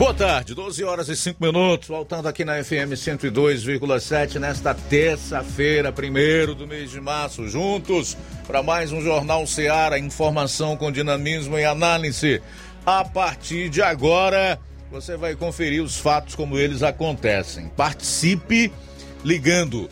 Boa tarde, 12 horas e 5 minutos, voltando aqui na FM 102,7 nesta terça-feira, primeiro do mês de março, juntos para mais um Jornal Seara, informação com dinamismo e análise. A partir de agora, você vai conferir os fatos como eles acontecem. Participe ligando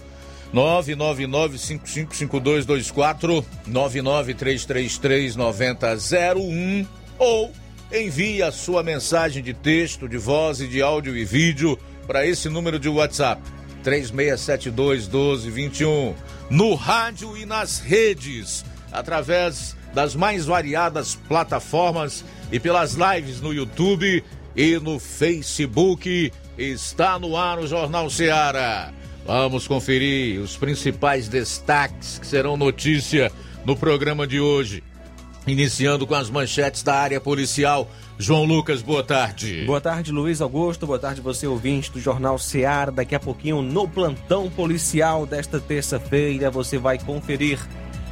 999-555224, 99333-9001 ou envie a sua mensagem de texto, de voz e de áudio e vídeo para esse número de WhatsApp 3672 1221 no rádio e nas redes através das mais variadas plataformas e pelas lives no YouTube e no Facebook está no ar o Jornal Ceará. Vamos conferir os principais destaques que serão notícia no programa de hoje. Iniciando com as manchetes da área policial. João Lucas, boa tarde. Boa tarde, Luiz Augusto. Boa tarde, você ouvinte do Jornal Seara. Daqui a pouquinho, no plantão policial desta terça-feira, você vai conferir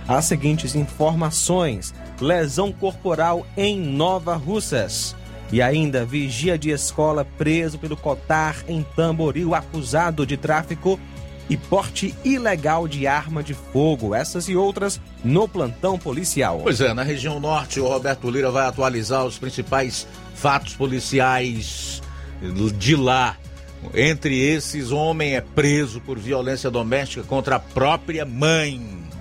as seguintes informações: lesão corporal em Nova Russas. E ainda, vigia de escola preso pelo Cotar em Tamboril, acusado de tráfico e porte ilegal de arma de fogo. Essas e outras no plantão policial. Pois é, na região norte, o Roberto Lira vai atualizar os principais fatos policiais de lá. Entre esses, homem é preso por violência doméstica contra a própria mãe.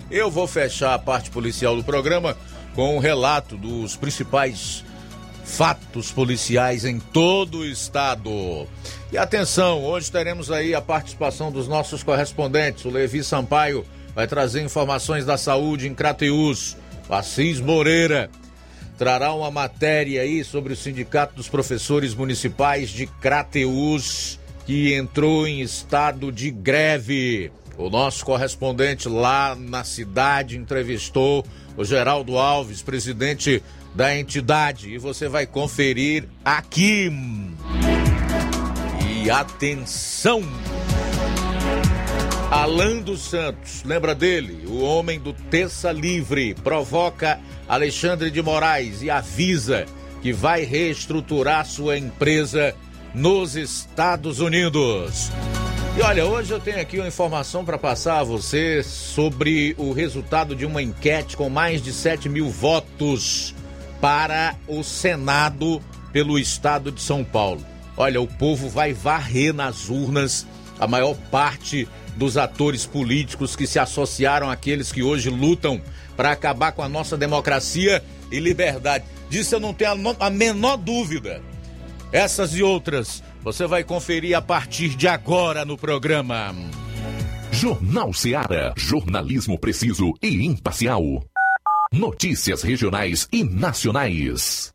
Eu vou fechar a parte policial do programa com um relato dos principais fatos policiais em todo o estado. E atenção, hoje teremos aí a participação dos nossos correspondentes. O Levi Sampaio vai trazer informações da saúde em Crateus. O Assis Moreira trará uma matéria aí sobre o Sindicato dos Professores Municipais de Crateus, que entrou em estado de greve. O nosso correspondente lá na cidade entrevistou o Geraldo Alves, presidente da entidade e você vai conferir aqui. E atenção! Alan dos Santos, lembra dele? O homem do Terça Livre provoca Alexandre de Moraes e avisa que vai reestruturar sua empresa nos Estados Unidos. E olha, hoje eu tenho aqui uma informação para passar a você sobre o resultado de uma enquete com mais de 7 mil votos para o Senado pelo estado de São Paulo. Olha, o povo vai varrer nas urnas a maior parte dos atores políticos que se associaram àqueles que hoje lutam para acabar com a nossa democracia e liberdade. Disso eu não tenho a menor dúvida. Essas e outras você vai conferir a partir de agora no programa. Jornal Seara. Jornalismo preciso e imparcial. Notícias regionais e nacionais.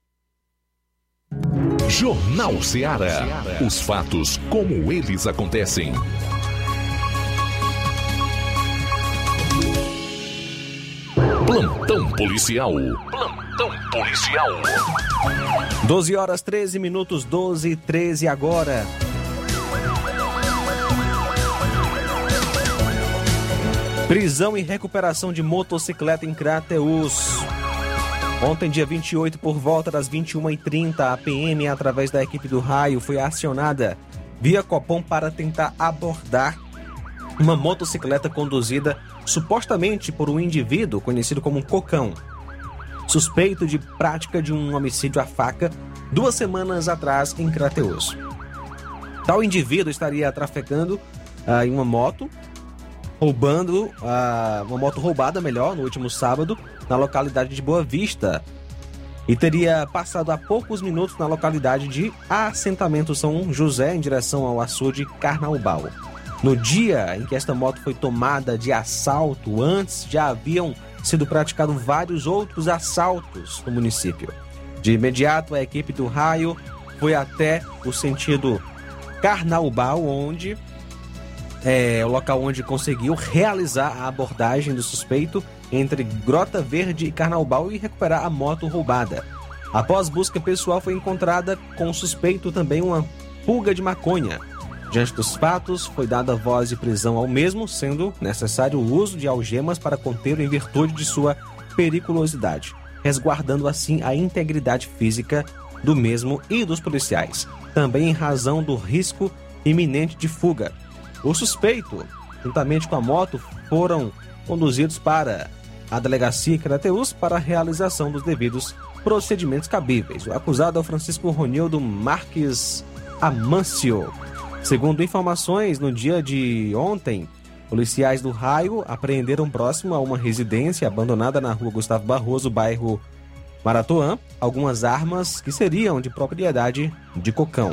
Jornal Ceará. Os fatos como eles acontecem. Plantão policial. Plantão policial. 12 horas 13 minutos, 12 e 13 agora. Prisão e recuperação de motocicleta em Crateus. Ontem, dia 28, por volta das 21h30, a PM, através da equipe do raio, foi acionada via Copom para tentar abordar uma motocicleta conduzida supostamente por um indivíduo conhecido como cocão, suspeito de prática de um homicídio à faca duas semanas atrás em Crateus. Tal indivíduo estaria trafegando ah, em uma moto, roubando ah, uma moto roubada, melhor, no último sábado, na localidade de Boa Vista. E teria passado há poucos minutos na localidade de Assentamento São José, em direção ao açude Carnaubal. No dia em que esta moto foi tomada de assalto, antes já haviam sido praticados vários outros assaltos no município. De imediato, a equipe do raio foi até o sentido Carnaubal, onde é o local onde conseguiu realizar a abordagem do suspeito entre Grota Verde e Carnaubal e recuperar a moto roubada. Após busca pessoal, foi encontrada com o suspeito também uma pulga de maconha. Diante dos fatos, foi dada voz de prisão ao mesmo, sendo necessário o uso de algemas para contê-lo em virtude de sua periculosidade, resguardando assim a integridade física do mesmo e dos policiais, também em razão do risco iminente de fuga. O suspeito, juntamente com a moto, foram conduzidos para a delegacia Crateus para a realização dos devidos procedimentos cabíveis. O acusado é o Francisco Ronildo Marques Amâncio. Segundo informações, no dia de ontem, policiais do raio apreenderam próximo a uma residência abandonada na rua Gustavo Barroso, bairro Maratoã, algumas armas que seriam de propriedade de Cocão.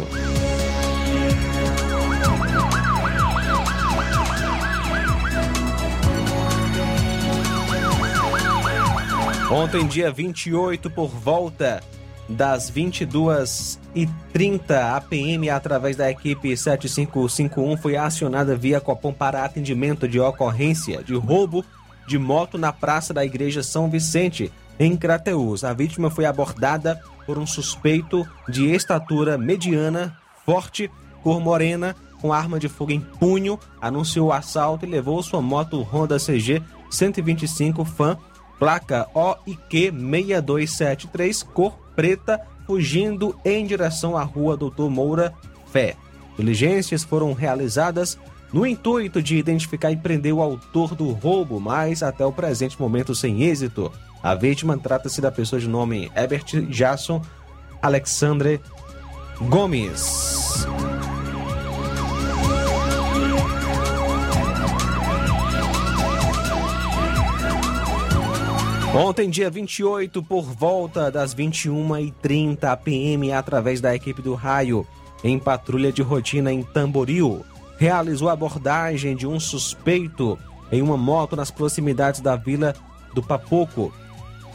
Ontem, dia 28, por volta das 22h30, a PM, através da equipe 7551, foi acionada via Copom para atendimento de ocorrência de roubo de moto na Praça da Igreja São Vicente, em Crateús. A vítima foi abordada por um suspeito de estatura mediana, forte, cor morena, com arma de fogo em punho, anunciou o assalto e levou sua moto Honda CG 125 Fan placa OIQ 6273, cor preta, fugindo em direção à rua Doutor Moura Fé. Diligências foram realizadas no intuito de identificar e prender o autor do roubo, mas até o presente momento sem êxito. A vítima trata-se da pessoa de nome Herbert Jason Alexandre Gomes. Ontem, dia 28, por volta das 21h30 a PM, através da equipe do Raio, em patrulha de rotina em Tamboril, realizou a abordagem de um suspeito em uma moto nas proximidades da vila do Papoco.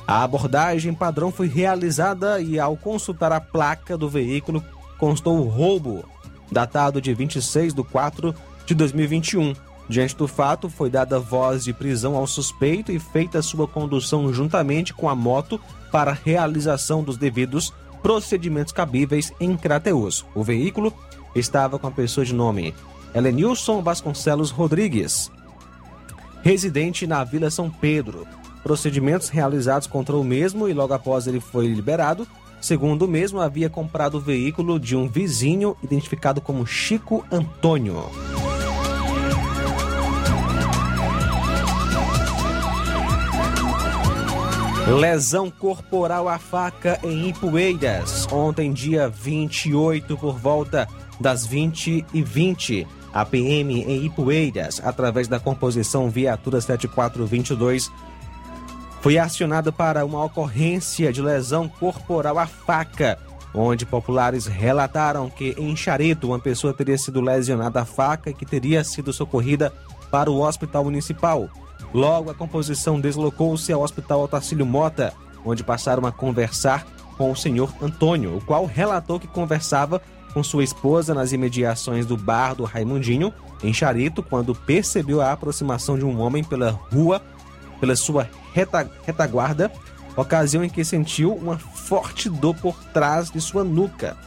A abordagem padrão foi realizada e, ao consultar a placa do veículo, constou o roubo, datado de 26 de 4 de 2021. Diante do fato, foi dada voz de prisão ao suspeito e feita sua condução juntamente com a moto para realização dos devidos procedimentos cabíveis em Crateus. O veículo estava com a pessoa de nome Helenilson Vasconcelos Rodrigues, residente na Vila São Pedro. Procedimentos realizados contra o mesmo e logo após ele foi liberado. Segundo o mesmo, havia comprado o veículo de um vizinho identificado como Chico Antônio. Lesão corporal à faca em Ipueiras. Ontem, dia 28, por volta das 20 e 20 a PM em Ipueiras, através da composição Viatura 7422, foi acionada para uma ocorrência de lesão corporal à faca, onde populares relataram que em Chareto uma pessoa teria sido lesionada à faca e que teria sido socorrida para o hospital municipal. Logo, a composição deslocou-se ao Hospital Otacílio Mota, onde passaram a conversar com o senhor Antônio, o qual relatou que conversava com sua esposa nas imediações do bar do Raimundinho, em Charito, quando percebeu a aproximação de um homem pela rua, pela sua reta, retaguarda, ocasião em que sentiu uma forte dor por trás de sua nuca,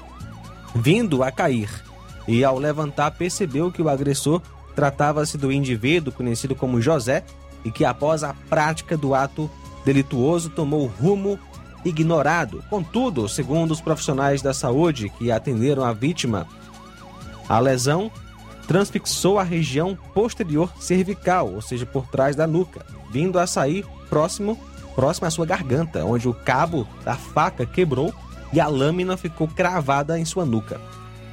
vindo a cair. E ao levantar, percebeu que o agressor tratava-se do indivíduo conhecido como José, e que após a prática do ato delituoso tomou rumo ignorado. Contudo, segundo os profissionais da saúde que atenderam a vítima, a lesão transfixou a região posterior cervical, ou seja, por trás da nuca, vindo a sair próximo, próximo à sua garganta, onde o cabo da faca quebrou e a lâmina ficou cravada em sua nuca.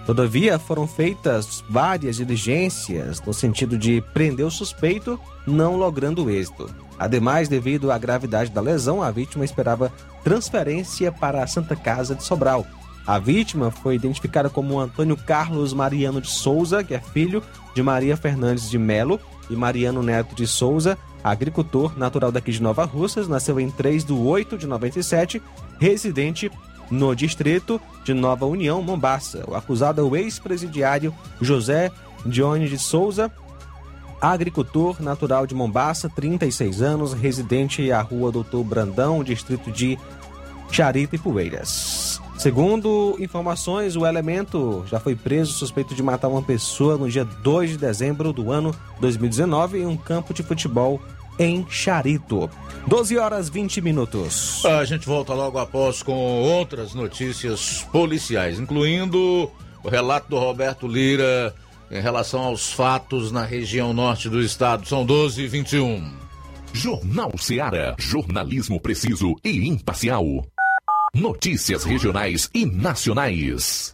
Todavia, foram feitas várias diligências no sentido de prender o suspeito, não logrando êxito. Ademais, devido à gravidade da lesão, a vítima esperava transferência para a Santa Casa de Sobral. A vítima foi identificada como Antônio Carlos Mariano de Souza, que é filho de Maria Fernandes de Melo e Mariano Neto de Souza, agricultor natural daqui de Nova Russas, nasceu em 3 de 8 de 97, residente no distrito de Nova União, Mombaça. O acusado é o ex-presidiário José Dione de Souza, agricultor natural de Mombaça, 36 anos, residente à rua Doutor Brandão, distrito de Charita e Poeiras. Segundo informações, o elemento já foi preso suspeito de matar uma pessoa no dia 2 de dezembro do ano 2019 em um campo de futebol em Charito. 12 horas 20 minutos. A gente volta logo após com outras notícias policiais, incluindo o relato do Roberto Lira em relação aos fatos na região norte do estado. São 12 e 21. Jornal Seara. Jornalismo preciso e imparcial. Notícias regionais e nacionais.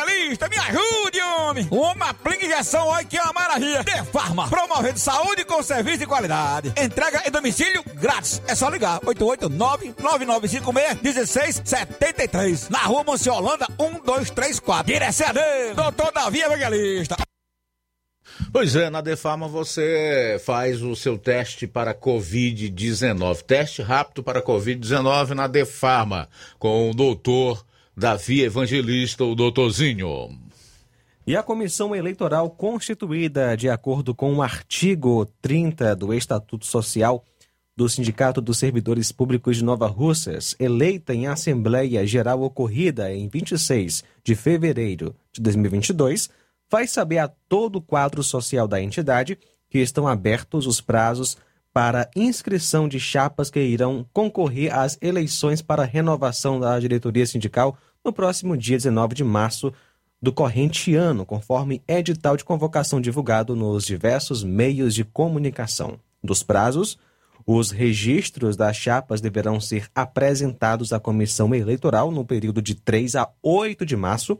me ajude, homem. Uma aplica injeção, olha que é uma maravilha. De Farma, promovendo saúde com serviço de qualidade. Entrega em domicílio grátis. É só ligar, 889-9956-1673. Na rua Monsiolanda, 1234. Direção a Deus, doutor Davi Evangelista. Pois é, na Defarma você faz o seu teste para Covid-19. Teste rápido para Covid-19 na Defarma, com o doutor Davi Evangelista, o doutorzinho. E a comissão eleitoral constituída de acordo com o artigo 30 do Estatuto Social do Sindicato dos Servidores Públicos de Nova Russas, eleita em Assembleia Geral ocorrida em 26 de fevereiro de 2022, vai saber a todo o quadro social da entidade que estão abertos os prazos para inscrição de chapas que irão concorrer às eleições para renovação da diretoria sindical no próximo dia 19 de março do corrente ano, conforme edital de convocação divulgado nos diversos meios de comunicação. Dos prazos, os registros das chapas deverão ser apresentados à comissão eleitoral no período de 3 a 8 de março,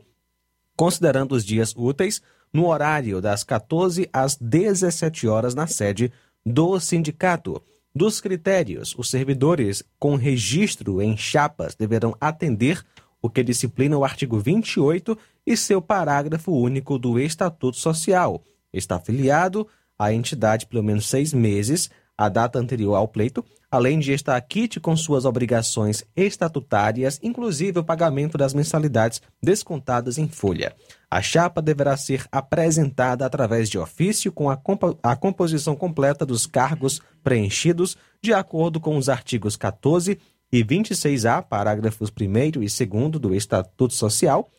considerando os dias úteis, no horário das 14 às 17 horas na sede do sindicato. Dos critérios, os servidores com registro em chapas deverão atender o que disciplina o artigo 28 e seu parágrafo único do Estatuto Social. Está afiliado à entidade pelo menos seis meses, a data anterior ao pleito, além de estar quite com suas obrigações estatutárias, inclusive o pagamento das mensalidades descontadas em folha. A chapa deverá ser apresentada através de ofício com a, a composição completa dos cargos preenchidos, de acordo com os artigos 14 e 26A, parágrafos 1 e 2 do Estatuto Social,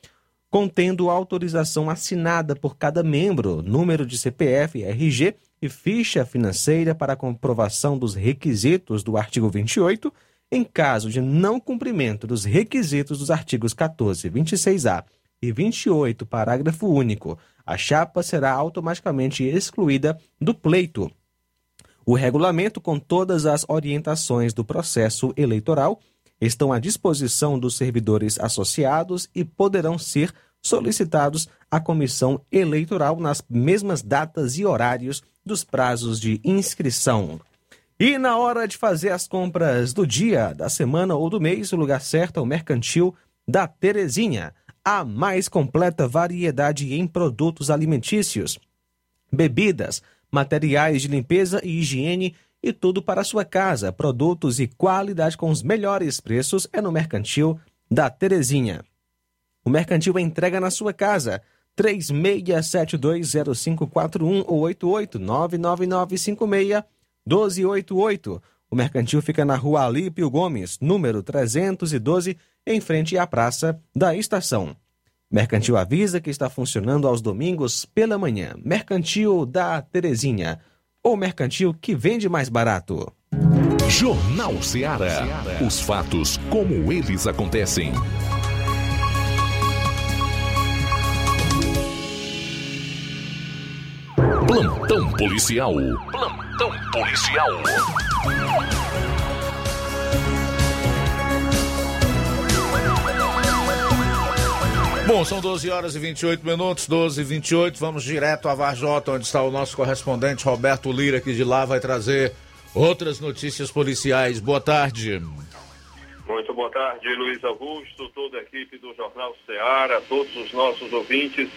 contendo autorização assinada por cada membro, número de CPF, RG e ficha financeira para comprovação dos requisitos do artigo 28, em caso de não cumprimento dos requisitos dos artigos 14, 26A e 28, parágrafo único, a chapa será automaticamente excluída do pleito. O regulamento, com todas as orientações do processo eleitoral, estão à disposição dos servidores associados e poderão ser solicitados à comissão eleitoral nas mesmas datas e horários dos prazos de inscrição. E na hora de fazer as compras do dia, da semana ou do mês, o lugar certo é o Mercantil da Terezinha. A mais completa variedade em produtos alimentícios, bebidas, materiais de limpeza e higiene e tudo para a sua casa. Produtos e qualidade com os melhores preços é no Mercantil da Terezinha. O Mercantil entrega na sua casa. 36720541 ou 88 99956 1288. O Mercantil fica na rua Alípio Gomes, número 312, em frente à Praça da Estação. Mercantil avisa que está funcionando aos domingos pela manhã. Mercantil da Terezinha. Ou mercantil que vende mais barato. Jornal Ceará. Os fatos como eles acontecem. Plantão policial. Plantão policial. Bom, são 12 horas e 28 minutos, 12 e 28. Vamos direto a Varjota, onde está o nosso correspondente Roberto Lira, que de lá vai trazer outras notícias policiais. Boa tarde. Muito boa tarde, Luiz Augusto, toda a equipe do Jornal Ceará, todos os nossos ouvintes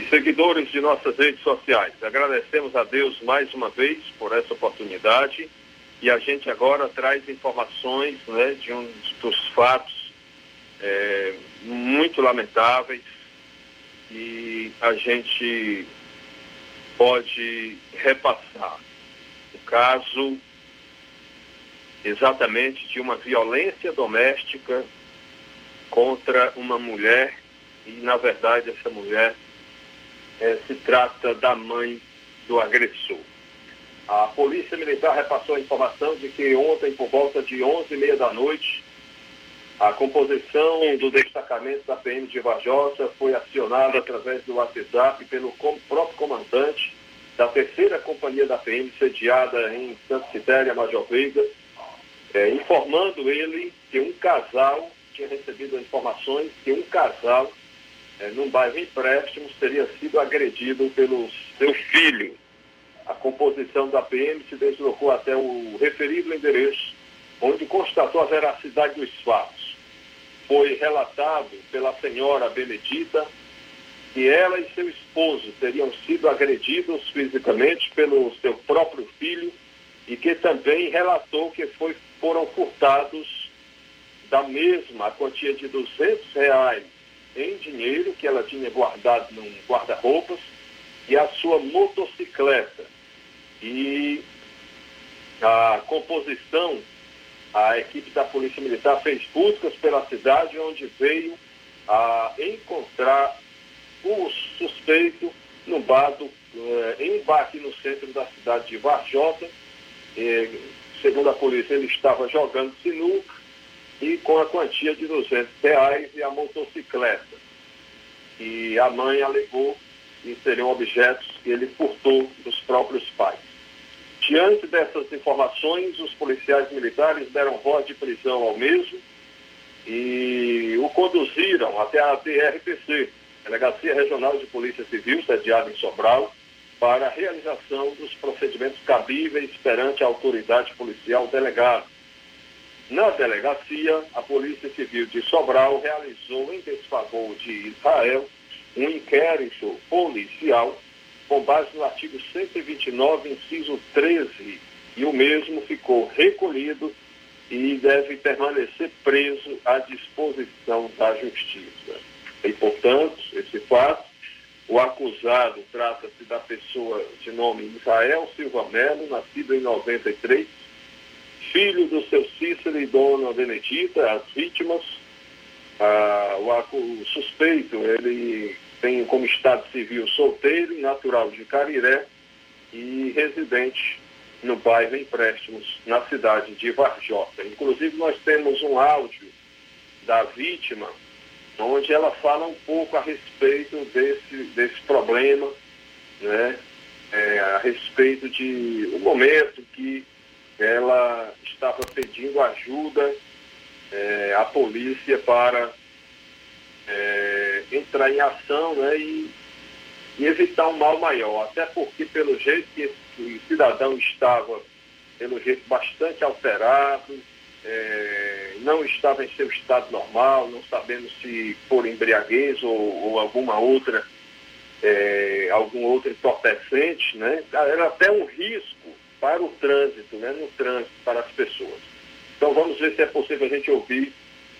e seguidores de nossas redes sociais. Agradecemos a Deus mais uma vez por essa oportunidade e a gente agora traz informações né, de um dos fatos é, muito lamentáveis e a gente pode repassar o caso exatamente de uma violência doméstica contra uma mulher e na verdade essa mulher eh, se trata da mãe do agressor. A Polícia Militar repassou a informação de que ontem, por volta de 11h30 da noite, a composição do destacamento da PM de Varjosa foi acionada através do WhatsApp pelo próprio comandante da terceira companhia da PM, sediada em Santa Citéria, Major Veiga, eh, informando ele que um casal tinha recebido informações que um casal, eh, num bairro Empréstimos, teria sido agredido pelo seu filho. A composição da PM se deslocou até o referido endereço, onde constatou a veracidade dos fatos. Foi relatado pela senhora Benedita que ela e seu esposo teriam sido agredidos fisicamente pelo seu próprio filho e que também relatou que foi, foram furtados da mesma quantia de 200 reais em dinheiro que ela tinha guardado num guarda-roupas e a sua motocicleta. E a composição, a equipe da Polícia Militar fez buscas pela cidade, onde veio a encontrar o suspeito no bar do, eh, em bar aqui no centro da cidade de Varjota. Eh, segundo a polícia, ele estava jogando sinuca e com a quantia de 200 reais e a motocicleta. E a mãe alegou que seriam objetos que ele furtou dos próprios pais. Diante dessas informações, os policiais militares deram voz de prisão ao mesmo e o conduziram até a DRPC, Delegacia Regional de Polícia Civil, sediada em Sobral, para a realização dos procedimentos cabíveis perante a autoridade policial delegada. Na delegacia, a Polícia Civil de Sobral realizou em desfavor de Israel um inquérito policial com base no artigo 129, inciso 13, e o mesmo ficou recolhido e deve permanecer preso à disposição da Justiça. E, portanto, esse fato, o acusado trata-se da pessoa de nome Israel Silva Melo, nascido em 93, filho do seu Cícero e dona Benedita, as vítimas. Ah, o, o suspeito, ele tem como estado civil solteiro e natural de Cariré e residente no bairro Empréstimos, na cidade de Varjota. Inclusive, nós temos um áudio da vítima, onde ela fala um pouco a respeito desse, desse problema, né? É, a respeito de o momento que ela estava pedindo ajuda é, à polícia para é, entrar em ação né, e, e evitar um mal maior. Até porque, pelo jeito que esse cidadão estava, pelo jeito bastante alterado, é, não estava em seu estado normal, não sabemos se por embriaguez ou, ou alguma outra, algum outro entorpecente, né? Era até um risco para o trânsito, né? No trânsito para as pessoas. Então vamos ver se é possível a gente ouvir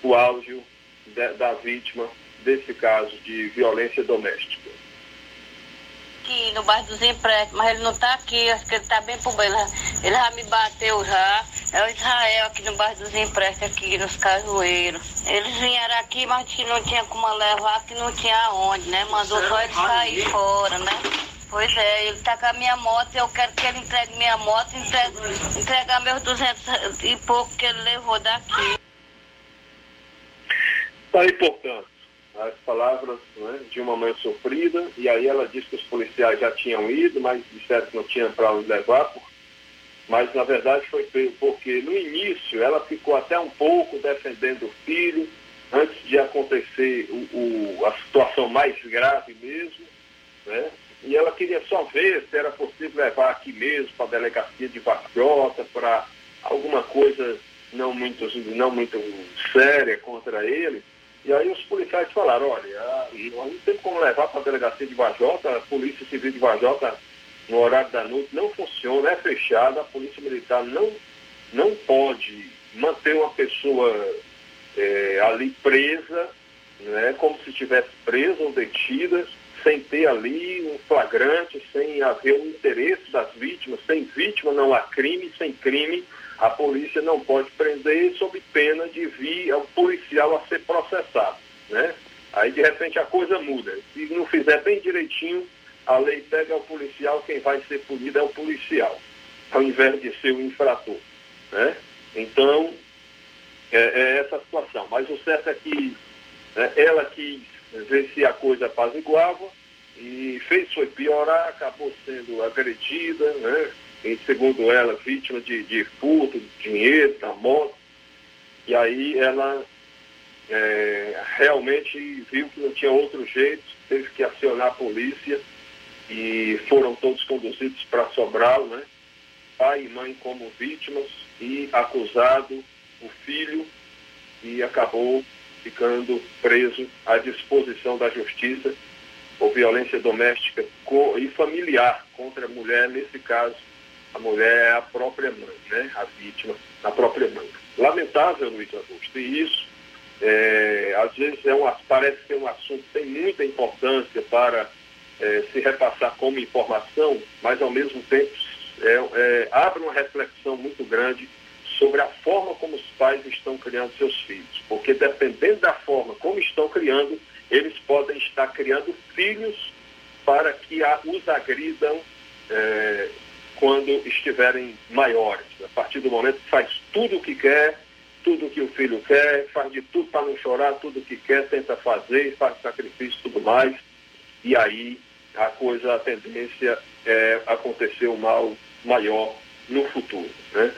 o áudio da, da vítima desse caso de violência doméstica. aqui no bairro dos empréstimos, mas ele não está aqui, acho que ele está bem por bem. Ele, ele já me bateu já. É o Israel aqui no bairro dos empréstimos, aqui nos cajueiros. Eles vieram aqui, mas que não tinha como levar, que não tinha onde, né? Mandou só ele sair fora, né? Pois é, ele tá com a minha moto, eu quero que ele entregue minha moto, entregue, entregar meus 200 e pouco que ele levou daqui. Está aí, portanto, as palavras né, de uma mãe sofrida, e aí ela disse que os policiais já tinham ido, mas disseram que não tinham para onde levar, mas na verdade foi porque no início ela ficou até um pouco defendendo o filho, antes de acontecer o, o- a situação mais grave mesmo, né? E ela queria só ver se era possível levar aqui mesmo para a delegacia de Varjota, para alguma coisa não muito, não muito séria contra ele. E aí os policiais falaram, olha, não temos como levar para a delegacia de Vajota, a Polícia Civil de Vajota no horário da noite não funciona, é fechada, a Polícia Militar não, não pode manter uma pessoa eh, ali presa, né, como se estivesse presa ou detida, sem ter ali um flagrante, sem haver um interesse das vítimas, sem vítima não há crime, sem crime a polícia não pode prender sob pena de vir o policial a ser processado, né? Aí de repente a coisa muda. Se não fizer bem direitinho, a lei pega o policial, quem vai ser punido é o policial, ao invés de ser o infrator. Né? Então, é, é essa a situação. Mas o certo é que né, ela quis ver se a coisa apaziguava e fez foi piorar, acabou sendo agredida, né? E, segundo ela, vítima de, de furto, de dinheiro, da moto. E aí ela é, realmente viu que não tinha outro jeito, teve que acionar a polícia e foram todos conduzidos para Sobral, né? Pai e mãe como vítimas e acusado o filho e acabou ficando preso à disposição da justiça por violência doméstica e familiar contra a mulher, nesse caso, a mulher é a própria mãe, né? a vítima, a própria mãe. Lamentável, Luiz Augusto, e isso é, às vezes é um, parece ser um assunto que tem muita importância para é, se repassar como informação, mas ao mesmo tempo é, é, abre uma reflexão muito grande sobre a forma como os pais estão criando seus filhos. Porque dependendo da forma como estão criando, eles podem estar criando filhos para que a, os agridam é, quando estiverem maiores. A partir do momento que faz tudo o que quer, tudo o que o filho quer, faz de tudo para não chorar, tudo o que quer, tenta fazer, faz sacrifício e tudo mais. E aí a coisa, a tendência é acontecer o mal maior no futuro. Né?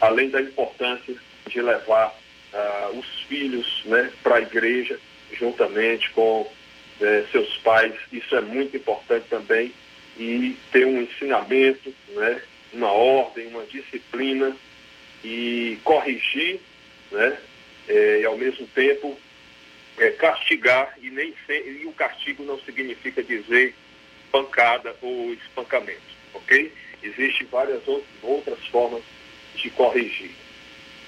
Além da importância de levar uh, os filhos né, para a igreja, juntamente com eh, seus pais. Isso é muito importante também. E ter um ensinamento, né, uma ordem, uma disciplina e corrigir, né, eh, e ao mesmo tempo eh, castigar, e, nem e o castigo não significa dizer pancada ou espancamento, ok? Existem várias outras formas de corrigir.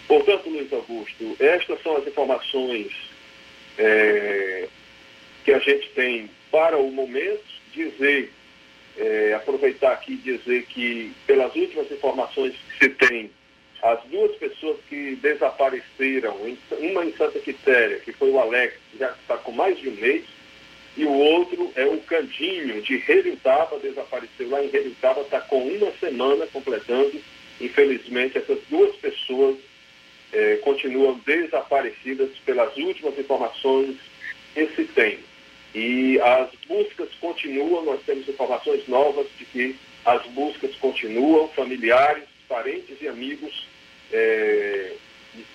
Portanto, Luiz Augusto, estas são as informações é, que a gente tem para o momento. Dizer, é, aproveitar aqui e dizer que, pelas últimas informações que se tem, as duas pessoas que desapareceram, uma em Santa Quitéria, que foi o Alex, já está com mais de um mês, e o outro é o Candinho, de Relutava, desapareceu lá em Relutava, está com uma semana completando Infelizmente, essas duas pessoas é, continuam desaparecidas pelas últimas informações que se tem. E as buscas continuam, nós temos informações novas de que as buscas continuam, familiares, parentes e amigos é,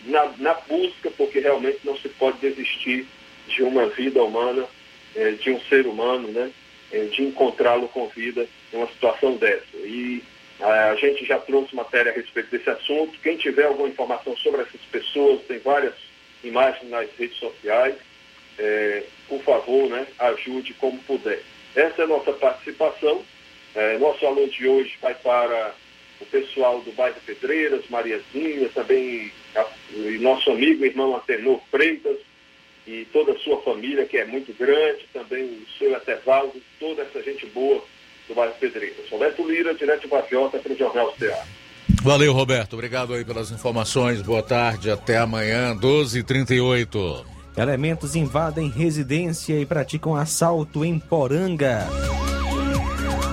na, na, busca, porque realmente não se pode desistir de uma vida humana, é, de um ser humano, né, de encontrá-lo com vida em uma situação dessa. E a gente já trouxe matéria a respeito desse assunto. Quem tiver alguma informação sobre essas pessoas, tem várias imagens nas redes sociais. É, por favor, né, ajude como puder. Essa é a nossa participação. É, nosso alô de hoje vai para o pessoal do bairro Pedreiras, Mariazinha, também a, e nosso amigo irmão Atenor Freitas e toda a sua família, que é muito grande, também o seu Etevaldo, toda essa gente boa do bairro Pedreiras. Roberto Lira, direto de Baviota, para o Jornal CA. Valeu, Roberto. Obrigado aí pelas informações. Boa tarde. Até amanhã, 12h38. Elementos invadem residência e praticam assalto em Poranga.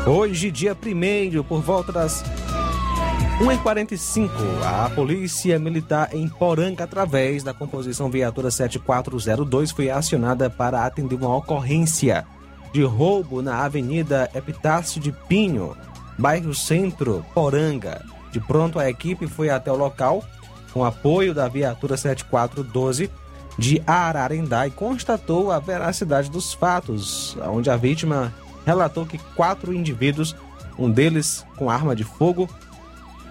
Hoje, dia 1 por volta das 1h45, a Polícia Militar em Poranga, através da composição viatura 7402, foi acionada para atender uma ocorrência de roubo na Avenida Epitácio de Pinho, bairro Centro, Poranga. De pronto, a equipe foi até o local com apoio da viatura 7412 de Ararendá e constatou a veracidade dos fatos, onde a vítima relatou que quatro indivíduos, um deles com arma de fogo,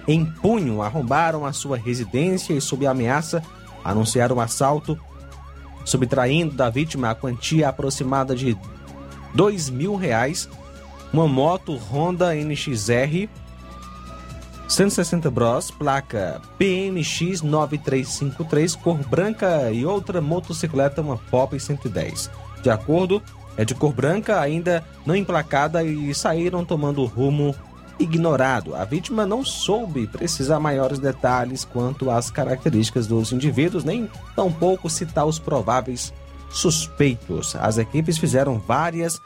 em punho, arrombaram a sua residência e, sob ameaça, anunciaram um assalto, subtraindo da vítima a quantia aproximada de dois mil reais, uma moto Honda NXR 160 Bros, placa PMX 9353, cor branca e outra motocicleta, uma Pop 110. De acordo, é de cor branca, ainda não emplacada e saíram tomando rumo ignorado. A vítima não soube precisar maiores detalhes quanto às características dos indivíduos, nem tampouco citar os prováveis suspeitos. As equipes fizeram várias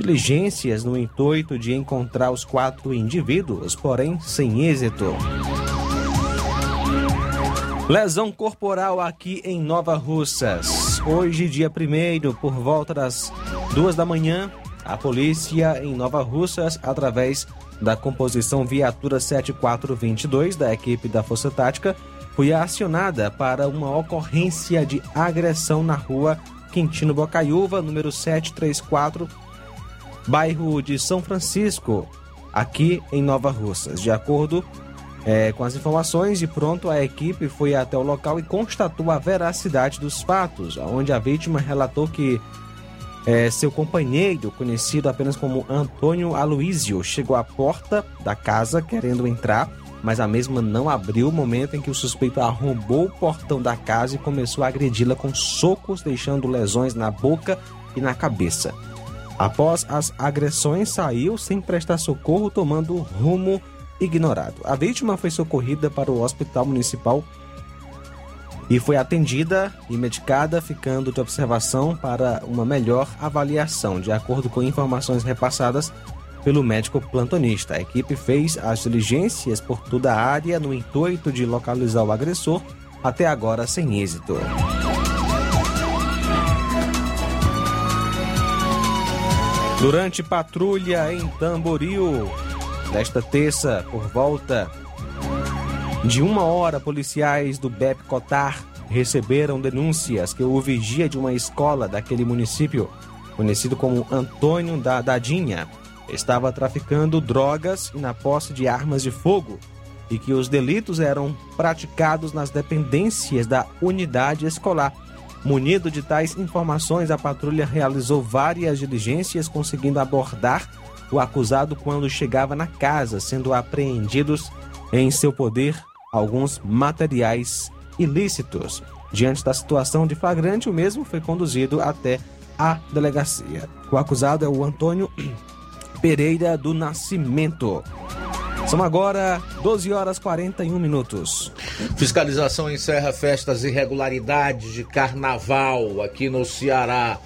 diligências no intuito de encontrar os quatro indivíduos, porém sem êxito. Lesão corporal aqui em Nova Russas. Hoje, dia 1 por volta das duas da manhã, a polícia em Nova Russas, através da composição Viatura 7422 da equipe da Força Tática, foi acionada para uma ocorrência de agressão na rua Quintino Bocaiúva, número 734, bairro de São Francisco, aqui em Nova Russas. De acordo é, com as informações, de pronto a equipe foi até o local e constatou a veracidade dos fatos, onde a vítima relatou que é, seu companheiro, conhecido apenas como Antônio Aloísio, chegou à porta da casa querendo entrar, mas a mesma não abriu, momento em que o suspeito arrombou o portão da casa e começou a agredi-la com socos, deixando lesões na boca e na cabeça. Após as agressões, saiu sem prestar socorro, tomando rumo ignorado. A vítima foi socorrida para o Hospital Municipal e foi atendida e medicada, ficando de observação para uma melhor avaliação, de acordo com informações repassadas pelo médico plantonista. A equipe fez as diligências por toda a área no intuito de localizar o agressor, até agora sem êxito. Durante patrulha em Tamboril, Nesta terça, por volta de uma hora, policiais do BEP Cotar receberam denúncias que o vigia de uma escola daquele município, conhecido como Antônio da Dadinha, estava traficando drogas e na posse de armas de fogo e que os delitos eram praticados nas dependências da unidade escolar. Munido de tais informações, a patrulha realizou várias diligências, conseguindo abordar o acusado quando chegava na casa, sendo apreendidos em seu poder alguns materiais ilícitos. Diante da situação de flagrante, o mesmo foi conduzido até a delegacia. O acusado é o Antônio Pereira do Nascimento. São agora 12 horas 41 minutos. Fiscalização encerra festas irregularidades de carnaval aqui no Ceará.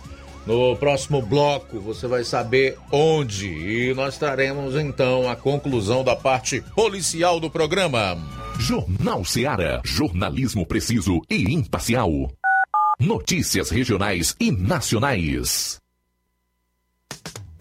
No próximo bloco você vai saber onde e nós traremos então a conclusão da parte policial do programa. Jornal Seara. Jornalismo preciso e imparcial. Notícias regionais e nacionais.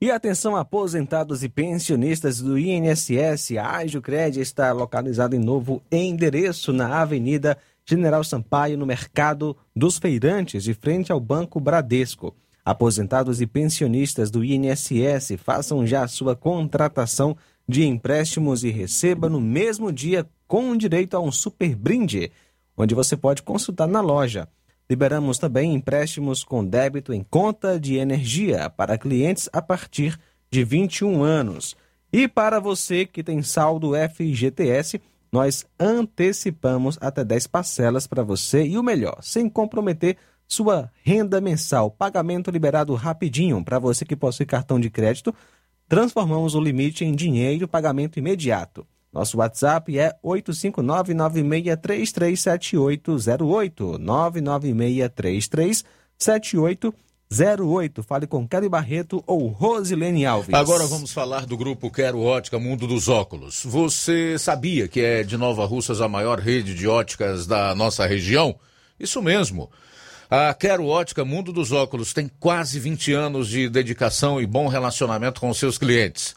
E atenção, aposentados e pensionistas do INSS, a Agiocred está localizada em novo endereço na Avenida General Sampaio, no Mercado dos Feirantes, de frente ao Banco Bradesco. Aposentados e pensionistas do INSS, façam já sua contratação de empréstimos e receba no mesmo dia com direito a um super brinde, onde você pode consultar na loja. Liberamos também empréstimos com débito em conta de energia para clientes a partir de 21 anos. E para você que tem saldo FGTS, nós antecipamos até 10 parcelas para você e o melhor, sem comprometer sua renda mensal. Pagamento liberado rapidinho para você que possui cartão de crédito. Transformamos o limite em dinheiro, pagamento imediato. Nosso WhatsApp é 859-9633-7808. 99633-7808. Fale com Kelly Barreto ou Rosilene Alves. Agora vamos falar do grupo Quero Ótica Mundo dos Óculos. Você sabia que é de Nova Russas a maior rede de óticas da nossa região? Isso mesmo. A Quero Ótica Mundo dos Óculos tem quase 20 anos de dedicação e bom relacionamento com seus clientes.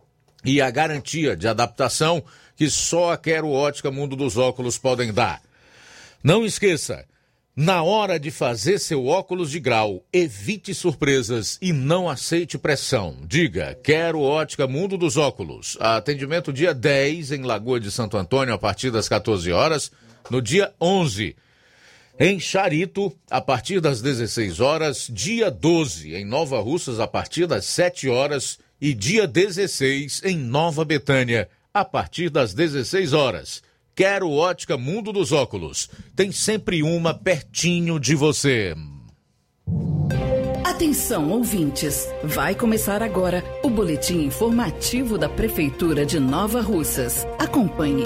e a garantia de adaptação que só a Quero Ótica Mundo dos Óculos podem dar. Não esqueça, na hora de fazer seu óculos de grau, evite surpresas e não aceite pressão. Diga, quero ótica Mundo dos Óculos. Atendimento dia 10 em Lagoa de Santo Antônio a partir das 14 horas. No dia 11 em Charito a partir das 16 horas. Dia 12 em Nova Russas a partir das 7 horas e dia 16 em Nova Betânia, a partir das 16 horas. Quero Ótica Mundo dos Óculos. Tem sempre uma pertinho de você. Atenção, ouvintes! Vai começar agora o boletim informativo da Prefeitura de Nova Russas. Acompanhe.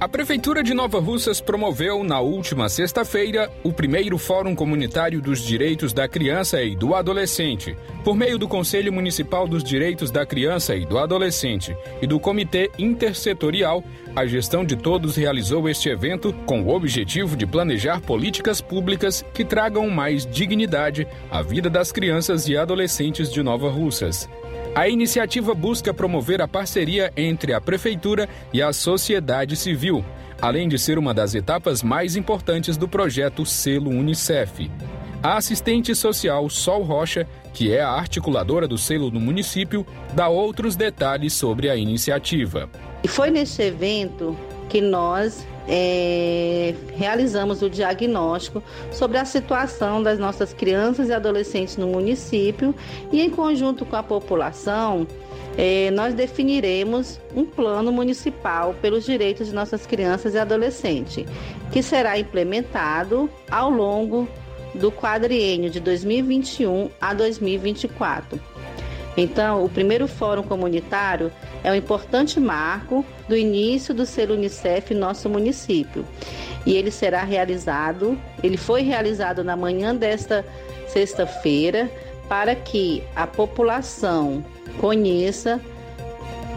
A Prefeitura de Nova Russas promoveu, na última sexta-feira, o primeiro Fórum Comunitário dos Direitos da Criança e do Adolescente, por meio do Conselho Municipal dos Direitos da Criança e do Adolescente e do Comitê Intersetorial. A gestão de todos realizou este evento com o objetivo de planejar políticas públicas que tragam mais dignidade à vida das crianças e adolescentes de Nova Russas. A iniciativa busca promover a parceria entre a Prefeitura e a sociedade civil, além de ser uma das etapas mais importantes do projeto Selo Unicef. A assistente social Sol Rocha, que é a articuladora do selo no município, dá outros detalhes sobre a iniciativa. E foi neste evento que nós é, realizamos o diagnóstico sobre a situação das nossas crianças e adolescentes no município e, em conjunto com a população, é, nós definiremos um plano municipal pelos direitos de nossas crianças e adolescentes, que será implementado ao longo do quadriênio de 2021 a 2024. Então, o primeiro fórum comunitário é um importante marco do início do selo Unicef em nosso município. E ele será realizado, ele foi realizado na manhã desta sexta-feira para que a população conheça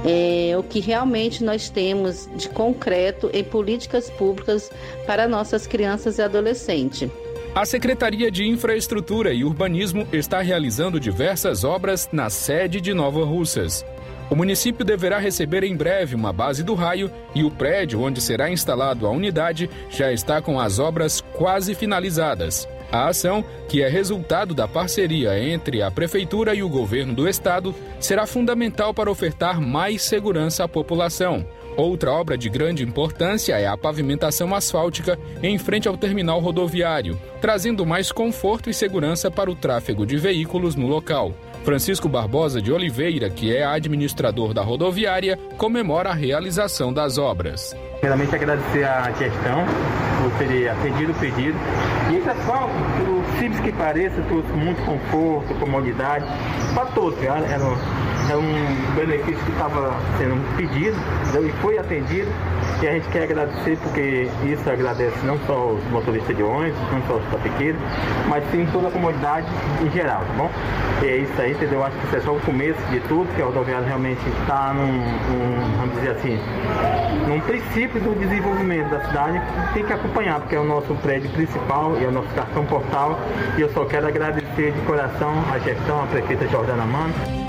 é, o que realmente nós temos de concreto em políticas públicas para nossas crianças e adolescentes. A Secretaria de Infraestrutura e Urbanismo está realizando diversas obras na sede de Nova Russas. O município deverá receber em breve uma base do raio e o prédio onde será instalado a unidade já está com as obras quase finalizadas. A ação, que é resultado da parceria entre a Prefeitura e o governo do estado, será fundamental para ofertar mais segurança à população. Outra obra de grande importância é a pavimentação asfáltica em frente ao terminal rodoviário, trazendo mais conforto e segurança para o tráfego de veículos no local. Francisco Barbosa de Oliveira, que é administrador da rodoviária, comemora a realização das obras. Primeiramente agradecer à gestão por ter atendido o pedido. E esse asfalto, por simples que pareça, trouxe muito conforto, comodidade para todos. Era um benefício que estava sendo pedido e foi atendido. E a gente quer agradecer porque isso agradece não só os motoristas de ônibus, não só os tapiqueiros, mas sim toda a comunidade em geral, tá bom? E é isso aí, entendeu? Eu acho que isso é só o começo de tudo, que a rodoviária realmente está num, vamos dizer assim, num princípio do desenvolvimento da cidade tem que acompanhar, porque é o nosso prédio principal e é o nosso cartão portal. E eu só quero agradecer de coração a gestão, a prefeita Jordana Mano.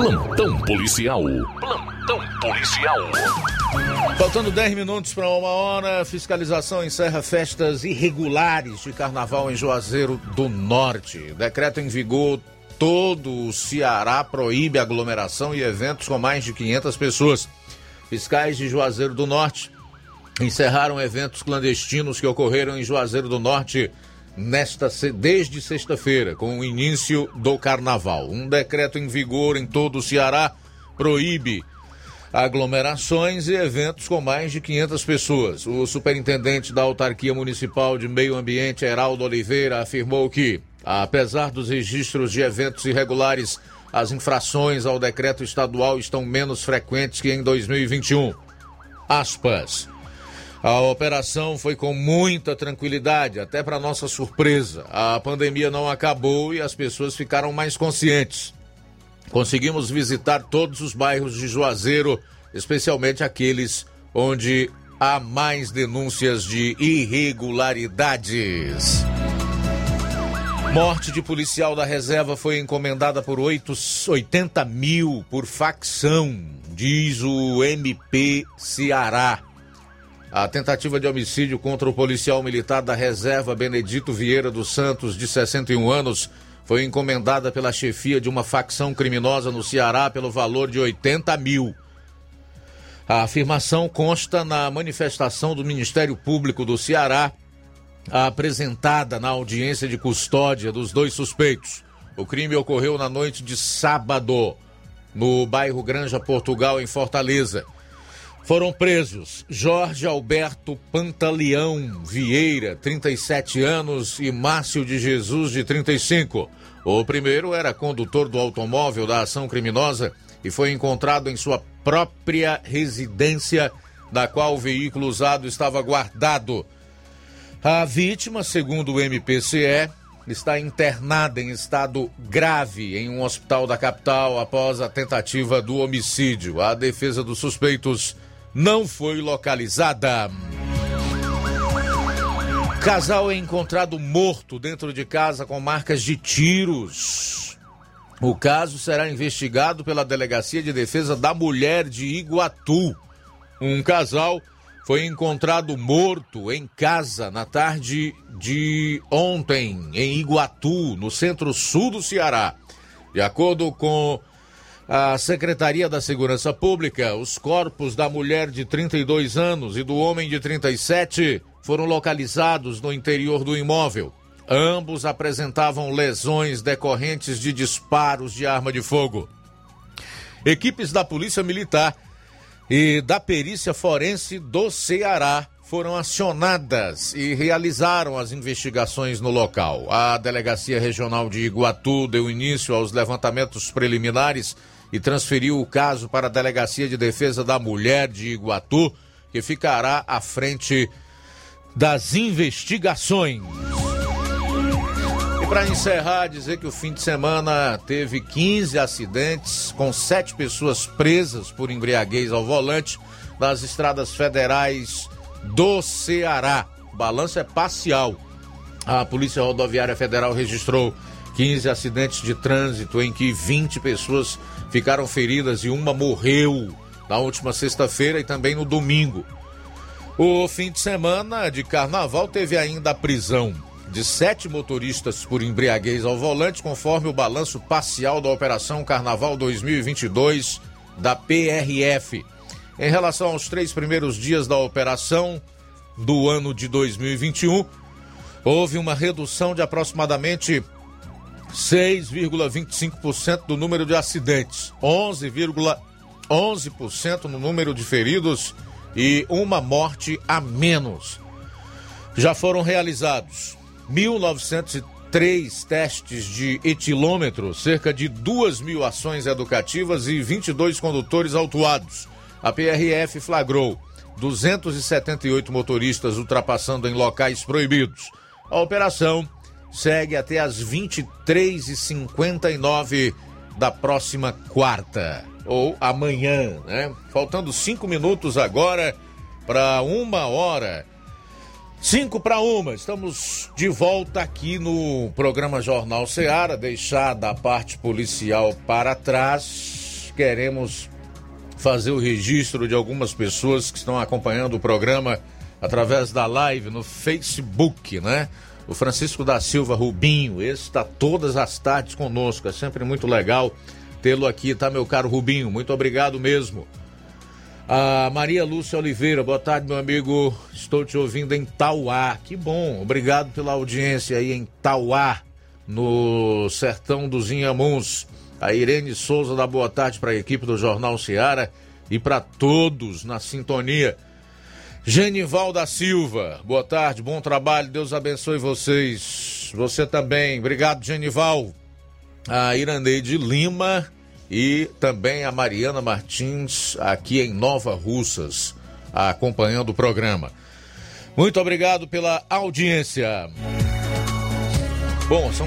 Plantão policial. Plantão policial. Faltando 10 minutos para uma hora, fiscalização encerra festas irregulares de carnaval em Juazeiro do Norte. Decreto em vigor todo o Ceará proíbe aglomeração e eventos com mais de 500 pessoas. Fiscais de Juazeiro do Norte encerraram eventos clandestinos que ocorreram em Juazeiro do Norte nesta desde sexta-feira, com o início do carnaval. Um decreto em vigor em todo o Ceará proíbe aglomerações e eventos com mais de 500 pessoas. O superintendente da Autarquia Municipal de Meio Ambiente, Heraldo Oliveira, afirmou que, apesar dos registros de eventos irregulares, as infrações ao decreto estadual estão menos frequentes que em 2021. Aspas. A operação foi com muita tranquilidade, até para nossa surpresa. A pandemia não acabou e as pessoas ficaram mais conscientes. Conseguimos visitar todos os bairros de Juazeiro, especialmente aqueles onde há mais denúncias de irregularidades. Morte de policial da reserva foi encomendada por 8, 80 mil por facção, diz o MP Ceará. A tentativa de homicídio contra o policial militar da reserva Benedito Vieira dos Santos, de 61 anos, foi encomendada pela chefia de uma facção criminosa no Ceará pelo valor de 80 mil. A afirmação consta na manifestação do Ministério Público do Ceará, apresentada na audiência de custódia dos dois suspeitos. O crime ocorreu na noite de sábado, no bairro Granja Portugal, em Fortaleza. Foram presos Jorge Alberto Pantaleão Vieira, 37 anos, e Márcio de Jesus, de 35. O primeiro era condutor do automóvel da ação criminosa e foi encontrado em sua própria residência, da qual o veículo usado estava guardado. A vítima, segundo o MPCE, está internada em estado grave em um hospital da capital após a tentativa do homicídio. A defesa dos suspeitos não foi localizada. Casal é encontrado morto dentro de casa com marcas de tiros. O caso será investigado pela Delegacia de Defesa da Mulher de Iguatu. Um casal foi encontrado morto em casa na tarde de ontem, em Iguatu, no centro-sul do Ceará. De acordo com a Secretaria da Segurança Pública, os corpos da mulher de 32 anos e do homem de 37 foram localizados no interior do imóvel. Ambos apresentavam lesões decorrentes de disparos de arma de fogo. Equipes da Polícia Militar e da Perícia Forense do Ceará foram acionadas e realizaram as investigações no local. A Delegacia Regional de Iguatu deu início aos levantamentos preliminares e transferiu o caso para a Delegacia de Defesa da Mulher de Iguatu, que ficará à frente das investigações. E para encerrar, dizer que o fim de semana teve 15 acidentes, com sete pessoas presas por embriaguez ao volante nas estradas federais do Ceará. O balanço é parcial. A Polícia Rodoviária Federal registrou 15 acidentes de trânsito em que 20 pessoas ficaram feridas e uma morreu na última sexta-feira e também no domingo. O fim de semana de carnaval teve ainda a prisão de sete motoristas por embriaguez ao volante, conforme o balanço parcial da Operação Carnaval 2022 da PRF. Em relação aos três primeiros dias da operação do ano de 2021, houve uma redução de aproximadamente 6,25% do número de acidentes, 11,11% no número de feridos e uma morte a menos. Já foram realizados 1.903 testes de etilômetro, cerca de 2 mil ações educativas e 22 condutores autuados. A PRF flagrou 278 motoristas ultrapassando em locais proibidos. A operação segue até às 23h59 da próxima quarta, ou amanhã, né? Faltando cinco minutos agora para uma hora. Cinco para uma, estamos de volta aqui no programa Jornal Seara, deixada a parte policial para trás. Queremos fazer o registro de algumas pessoas que estão acompanhando o programa através da live no Facebook, né? O Francisco da Silva Rubinho, esse está todas as tardes conosco, é sempre muito legal tê-lo aqui, tá, meu caro Rubinho? Muito obrigado mesmo. A Maria Lúcia Oliveira, boa tarde, meu amigo. Estou te ouvindo em Tauá. Que bom, obrigado pela audiência aí em Tauá, no sertão dos Inhamuns. A Irene Souza dá boa tarde para a equipe do Jornal Seara e para todos na sintonia. Genival da Silva, boa tarde, bom trabalho, Deus abençoe vocês. Você também, obrigado, Genival. A Iraneide Lima e também a Mariana Martins, aqui em Nova Russas, acompanhando o programa. Muito obrigado pela audiência. Bom, são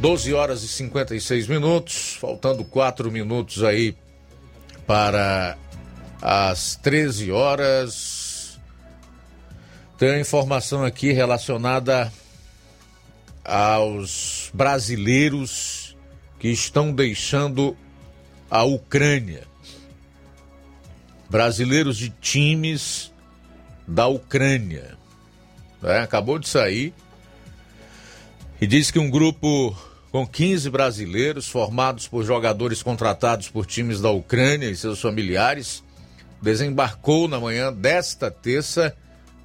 12 horas e 56 minutos, faltando 4 minutos aí para as 13 horas. Tem informação aqui relacionada aos brasileiros que estão deixando a Ucrânia. Brasileiros de times da Ucrânia. É, acabou de sair. E diz que um grupo com 15 brasileiros, formados por jogadores contratados por times da Ucrânia e seus familiares, desembarcou na manhã desta terça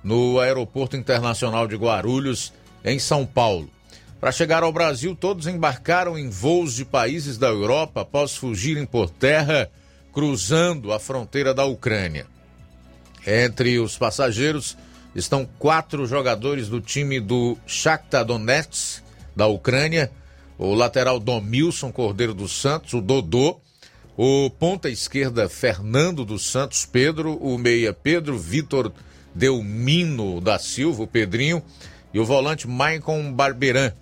no Aeroporto Internacional de Guarulhos, em São Paulo. Para chegar ao Brasil, todos embarcaram em voos de países da Europa após fugirem por terra, cruzando a fronteira da Ucrânia. Entre os passageiros estão quatro jogadores do time do Shakhtar Donetsk, da Ucrânia, o lateral Domilson Cordeiro dos Santos, o Dodô, o ponta esquerda Fernando dos Santos Pedro, o meia Pedro Vitor Delmino da Silva, o Pedrinho, e o volante Maicon Barberan.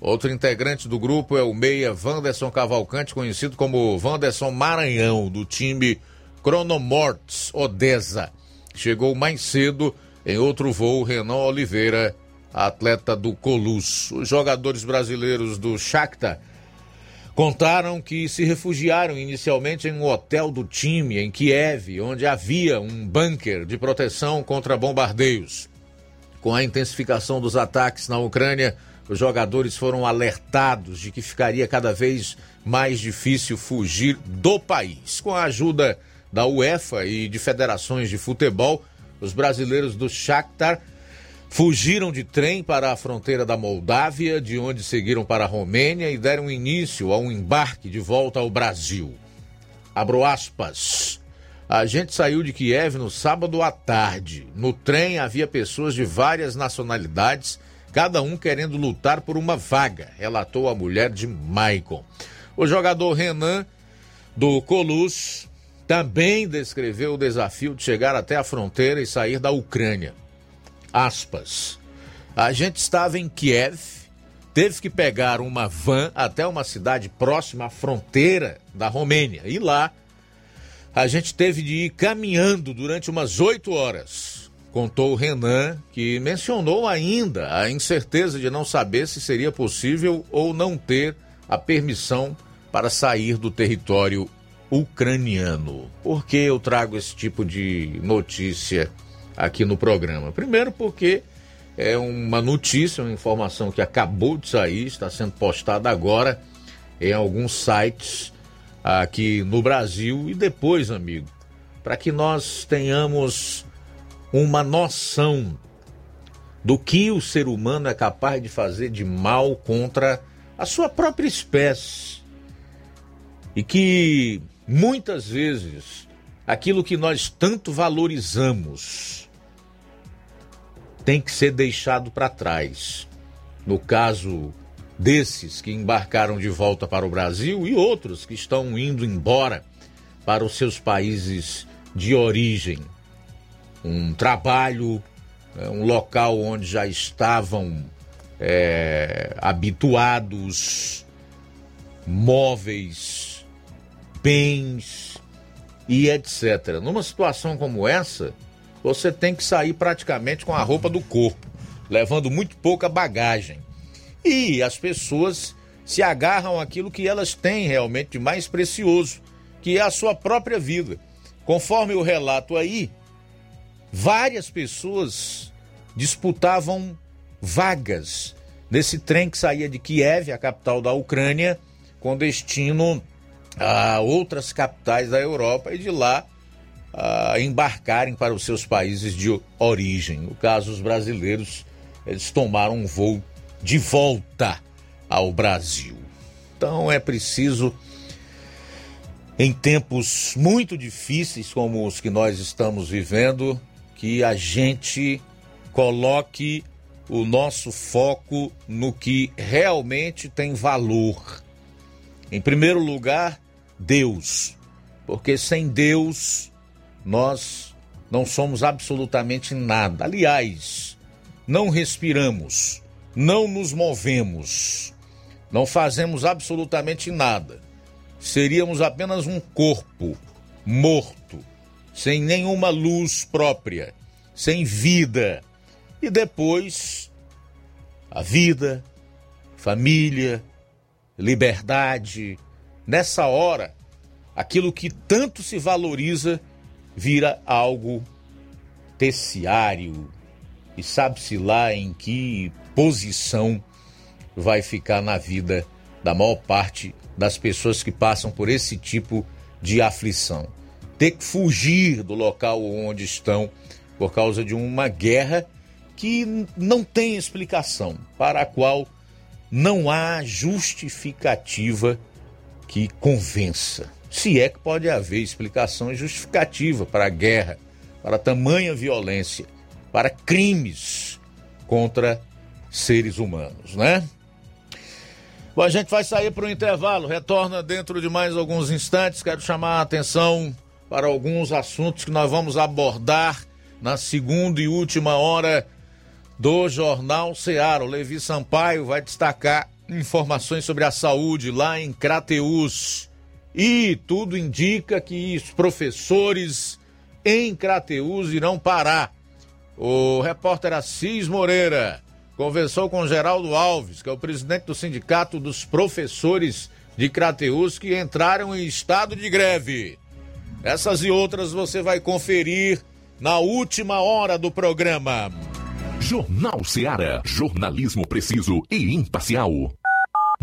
Outro integrante do grupo é o meia Vanderson Cavalcante, conhecido como Vanderson Maranhão, do time Cronomortes Odessa. Chegou mais cedo em outro voo Renan Oliveira, atleta do Colus. Os jogadores brasileiros do Shakhtar Contaram que se refugiaram inicialmente em um hotel do time em Kiev, onde havia um bunker de proteção contra bombardeios. Com a intensificação dos ataques na Ucrânia, os jogadores foram alertados de que ficaria cada vez mais difícil fugir do país. Com a ajuda da UEFA e de federações de futebol, os brasileiros do Shakhtar Fugiram de trem para a fronteira da Moldávia, de onde seguiram para a Romênia e deram início a um embarque de volta ao Brasil. Abro aspas. A gente saiu de Kiev no sábado à tarde. No trem havia pessoas de várias nacionalidades, cada um querendo lutar por uma vaga, relatou a mulher de Maicon. O jogador Renan, do Colus, também descreveu o desafio de chegar até a fronteira e sair da Ucrânia aspas. A gente estava em Kiev, teve que pegar uma van até uma cidade próxima à fronteira da Romênia. E lá a gente teve de ir caminhando durante umas oito horas. Contou o Renan, que mencionou ainda a incerteza de não saber se seria possível ou não ter a permissão para sair do território ucraniano. Por que eu trago esse tipo de notícia aqui no programa. Primeiro, porque é uma notícia, uma informação que acabou de sair, está sendo postada agora em alguns sites aqui no Brasil. E depois, amigo, para que nós tenhamos uma noção do que o ser humano é capaz de fazer de mal contra a sua própria espécie. E que muitas vezes aquilo que nós tanto valorizamos tem que ser deixado para trás. No caso desses que embarcaram de volta para o Brasil e outros que estão indo embora para os seus países de origem. Um trabalho, né, um local onde já estavam é, habituados, móveis, bens e etc. Numa situação como essa, você tem que sair praticamente com a roupa do corpo, levando muito pouca bagagem. E as pessoas se agarram àquilo que elas têm realmente de mais precioso, que é a sua própria vida. Conforme o relato aí, várias pessoas disputavam vagas nesse trem que saía de Kiev, a capital da Ucrânia, com destino a outras capitais da Europa e de lá a embarcarem para os seus países de origem. No caso, os brasileiros, eles tomaram um voo de volta ao Brasil. Então é preciso, em tempos muito difíceis como os que nós estamos vivendo, que a gente coloque o nosso foco no que realmente tem valor. Em primeiro lugar, Deus, porque sem Deus nós não somos absolutamente nada. Aliás, não respiramos, não nos movemos, não fazemos absolutamente nada. Seríamos apenas um corpo morto, sem nenhuma luz própria, sem vida e depois a vida, família, liberdade. Nessa hora, aquilo que tanto se valoriza vira algo terciário e sabe-se lá em que posição vai ficar na vida da maior parte das pessoas que passam por esse tipo de aflição. Ter que fugir do local onde estão por causa de uma guerra que não tem explicação, para a qual não há justificativa que convença. Se é que pode haver explicação justificativa para a guerra, para tamanha violência, para crimes contra seres humanos, né? Bom, a gente vai sair para o intervalo, retorna dentro de mais alguns instantes. Quero chamar a atenção para alguns assuntos que nós vamos abordar na segunda e última hora do Jornal Ceará. O Levi Sampaio vai destacar informações sobre a saúde lá em Crateus. E tudo indica que os professores em Crateus irão parar. O repórter Assis Moreira conversou com Geraldo Alves, que é o presidente do Sindicato dos Professores de Crateus, que entraram em estado de greve. Essas e outras você vai conferir na última hora do programa. Jornal Seara. Jornalismo preciso e imparcial.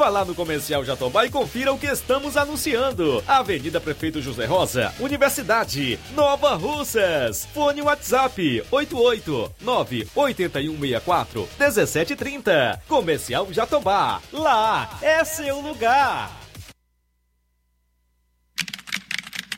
Vá lá no Comercial Jatobá e confira o que estamos anunciando. Avenida Prefeito José Rosa, Universidade, Nova Russas. Fone WhatsApp 889-8164 1730. Comercial Jatobá. Lá é seu lugar.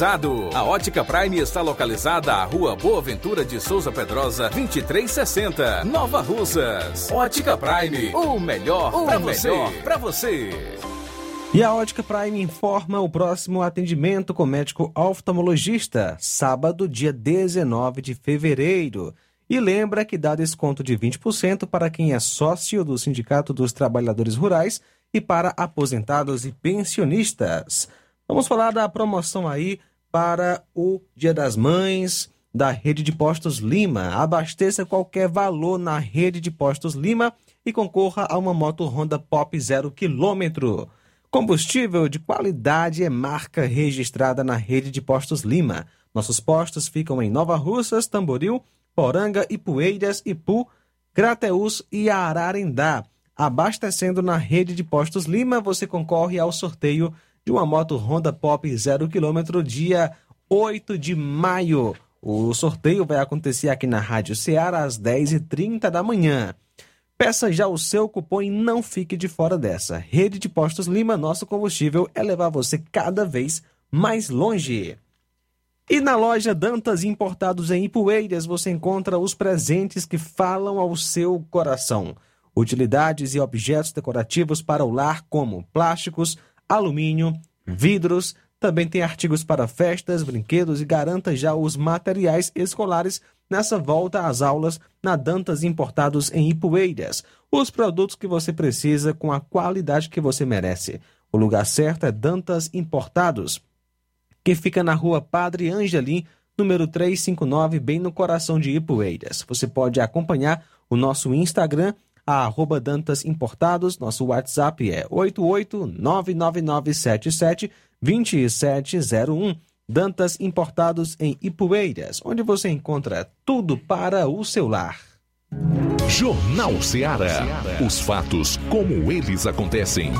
A Ótica Prime está localizada à Rua Boa Ventura de Souza Pedrosa, 2360, Nova Russas. Ótica Prime, o melhor para você. Para você. E a Ótica Prime informa o próximo atendimento com médico oftalmologista, sábado, dia 19 de fevereiro. E lembra que dá desconto de 20% para quem é sócio do Sindicato dos Trabalhadores Rurais e para aposentados e pensionistas. Vamos falar da promoção aí para o Dia das Mães da Rede de Postos Lima. Abasteça qualquer valor na Rede de Postos Lima e concorra a uma moto Honda Pop 0 km. Combustível de qualidade é marca registrada na Rede de Postos Lima. Nossos postos ficam em Nova Russas, Tamboril, Poranga, Ipueiras, Ipu, Crateús e Ararendá. Abastecendo na Rede de Postos Lima, você concorre ao sorteio de uma moto Honda Pop 0 km dia 8 de maio. O sorteio vai acontecer aqui na Rádio Ceará às 10h30 da manhã. Peça já o seu cupom e não fique de fora dessa. Rede de Postos Lima, nosso combustível é levar você cada vez mais longe. E na loja Dantas Importados em Ipueiras você encontra os presentes que falam ao seu coração. Utilidades e objetos decorativos para o lar, como plásticos, alumínio, vidros, também tem artigos para festas, brinquedos e garanta já os materiais escolares nessa volta às aulas na Dantas Importados em Ipueiras. Os produtos que você precisa com a qualidade que você merece. O lugar certo é Dantas Importados, que fica na rua Padre Angelim, número 359, bem no coração de Ipueiras. Você pode acompanhar o nosso Instagram, a arroba Dantas Importados. Nosso WhatsApp é 88999772701. Dantas Importados em Ipueiras, onde você encontra tudo para o seu lar. Jornal Ceará. Os fatos como eles acontecem.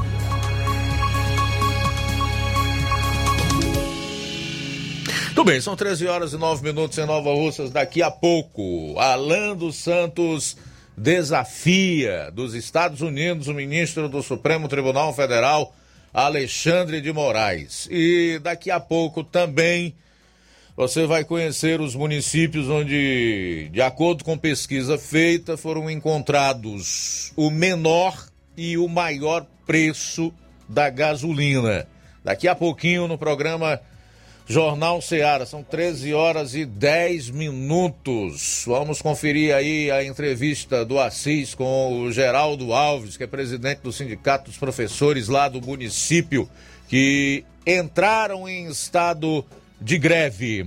Tudo bem, são 13 horas e 9 minutos em Nova Russas. Daqui a pouco, Alan dos Santos desafia dos Estados Unidos o ministro do Supremo Tribunal Federal, Alexandre de Moraes. E daqui a pouco também você vai conhecer os municípios onde, de acordo com pesquisa feita, foram encontrados o menor e o maior preço da gasolina. Daqui a pouquinho no programa Jornal Seara, são 13 horas e 10 minutos. Vamos conferir aí a entrevista do Assis com o Geraldo Alves, que é presidente do Sindicato dos Professores lá do município, que entraram em estado de greve.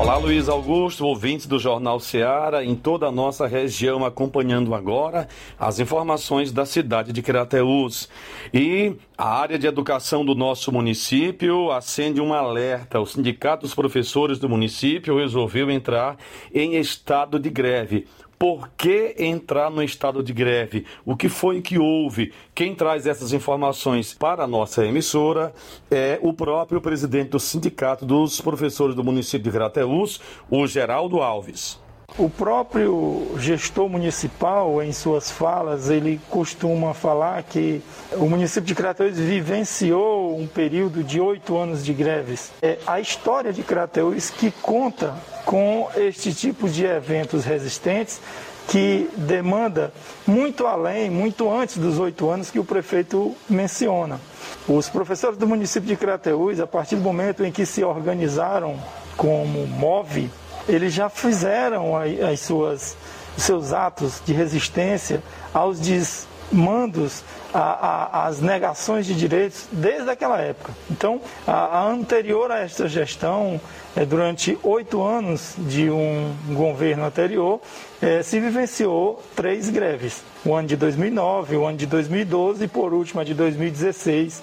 Olá, Luiz Augusto, ouvintes do Jornal Seara, em toda a nossa região, acompanhando agora as informações da cidade de Crateús. E a área de educação do nosso município acende um alerta. O Sindicato dos Professores do município resolveu entrar em estado de greve por que entrar no estado de greve? O que foi que houve? Quem traz essas informações para a nossa emissora é o próprio presidente do Sindicato dos Professores do município de Grateus, o Geraldo Alves. O próprio gestor municipal, em suas falas, ele costuma falar que o município de Crateús vivenciou um período de oito anos de greves. É a história de Crateús que conta com este tipo de eventos resistentes que demanda muito além, muito antes dos oito anos que o prefeito menciona. Os professores do município de Crateús, a partir do momento em que se organizaram como MOVE, eles já fizeram as suas, os seus atos de resistência aos desmandos, às negações de direitos desde aquela época. Então, a, a anterior a esta gestão, é, durante oito anos de um governo anterior, é, se vivenciou três greves. O ano de 2009, o ano de 2012 e, por último, a de 2016.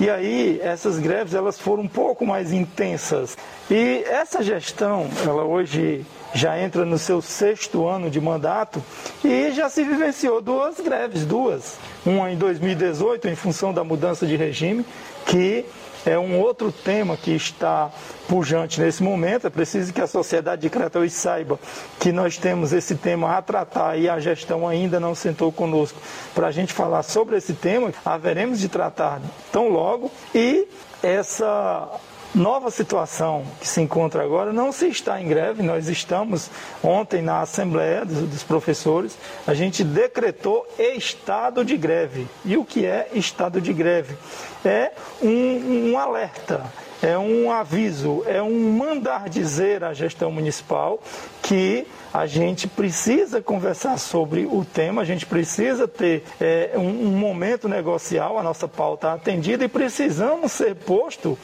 E aí, essas greves elas foram um pouco mais intensas. E essa gestão, ela hoje já entra no seu sexto ano de mandato e já se vivenciou duas greves, duas. Uma em 2018, em função da mudança de regime, que é um outro tema que está pujante nesse momento. É preciso que a sociedade de Crateus saiba que nós temos esse tema a tratar e a gestão ainda não sentou conosco para a gente falar sobre esse tema. Haveremos de tratar tão logo e essa nova situação que se encontra agora não se está em greve. Nós estamos ontem na Assembleia dos, Professores, a gente decretou estado de greve. E o que é estado de greve? É um, um alerta, é um aviso, é um mandar dizer à gestão municipal que a gente precisa conversar sobre o tema, a gente precisa ter é, um, um, momento negocial, a nossa pauta atendida e precisamos ser posto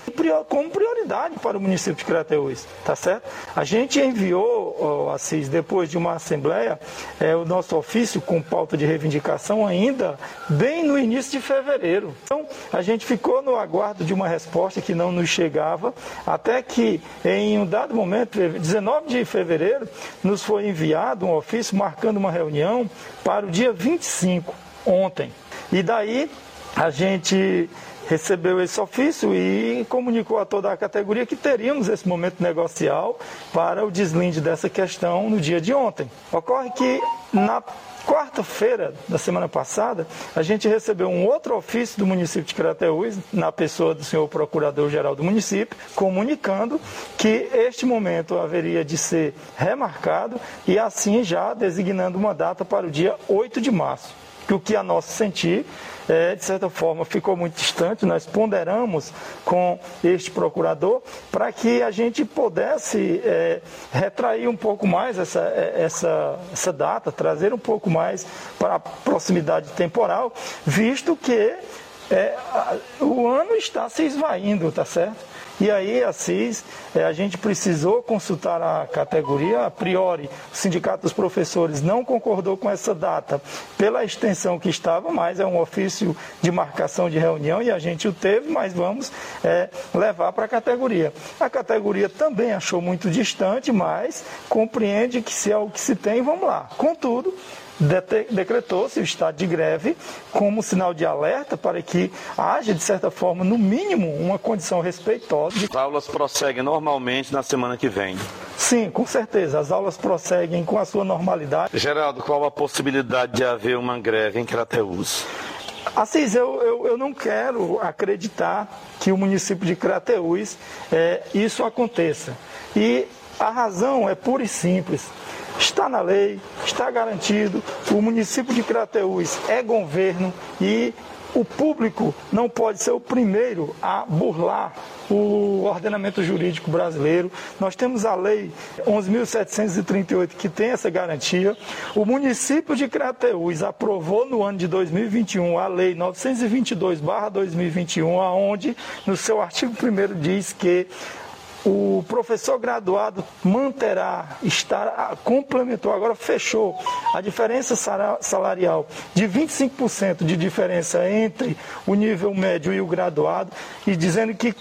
como prioridade para o município de Crateús, tá certo? A gente enviou, oh, Assis, depois de uma assembleia, é, o nosso ofício com pauta de reivindicação ainda bem no início de fevereiro. Então, a gente ficou no aguardo de uma resposta que não nos chegava, até que em um dado momento, 19 de fevereiro, nos foi foi enviado um ofício marcando uma reunião para o dia 25, ontem. E daí a gente recebeu esse ofício e comunicou a toda a categoria que teríamos esse momento negocial para o deslinde dessa questão no dia de ontem. Ocorre que na quarta-feira da semana passada, a gente recebeu um outro ofício do município de Crateús, na pessoa do senhor procurador-geral do município, comunicando que este momento haveria de ser remarcado e assim já designando uma data para o dia 8 de março. Que o que a nosso sentir é, de certa forma, ficou muito distante. Nós ponderamos com este procurador para que a gente pudesse é, retrair um pouco mais essa, é, essa, essa data, trazer um pouco mais para a proximidade temporal, visto que é, o ano está se esvaindo, tá certo? E aí, Assis, é, a gente precisou consultar a categoria, a priori, o Sindicato dos Professores não concordou com essa data pela extensão que estava, mas é um ofício de marcação de reunião e a gente o teve, mas vamos é, levar para a categoria. A categoria também achou muito distante, mas compreende que se é o que se tem, vamos lá. Contudo, decretou-se o estado de greve como sinal de alerta para que haja, de certa forma, no mínimo, uma condição respeitosa. As aulas prosseguem normalmente na semana que vem. Sim, com certeza. As aulas prosseguem com a sua normalidade. Geraldo, qual a possibilidade de haver uma greve em Crateús? Assis, eu, eu, eu, não quero acreditar que o município de Crateús é, isso aconteça. E a razão é pura e simples. Está na lei, está garantido. O município de Crateús é governo e o público não pode ser o primeiro a burlar o ordenamento jurídico brasileiro. Nós temos a lei 11.738 que tem essa garantia. O município de Crateús aprovou no ano de 2021 a lei 922/2021, aonde no seu artigo 1 diz que o professor graduado manterá, estará, complementou, agora fechou. A diferença salarial de 25% de diferença entre o nível médio e o graduado, e dizendo que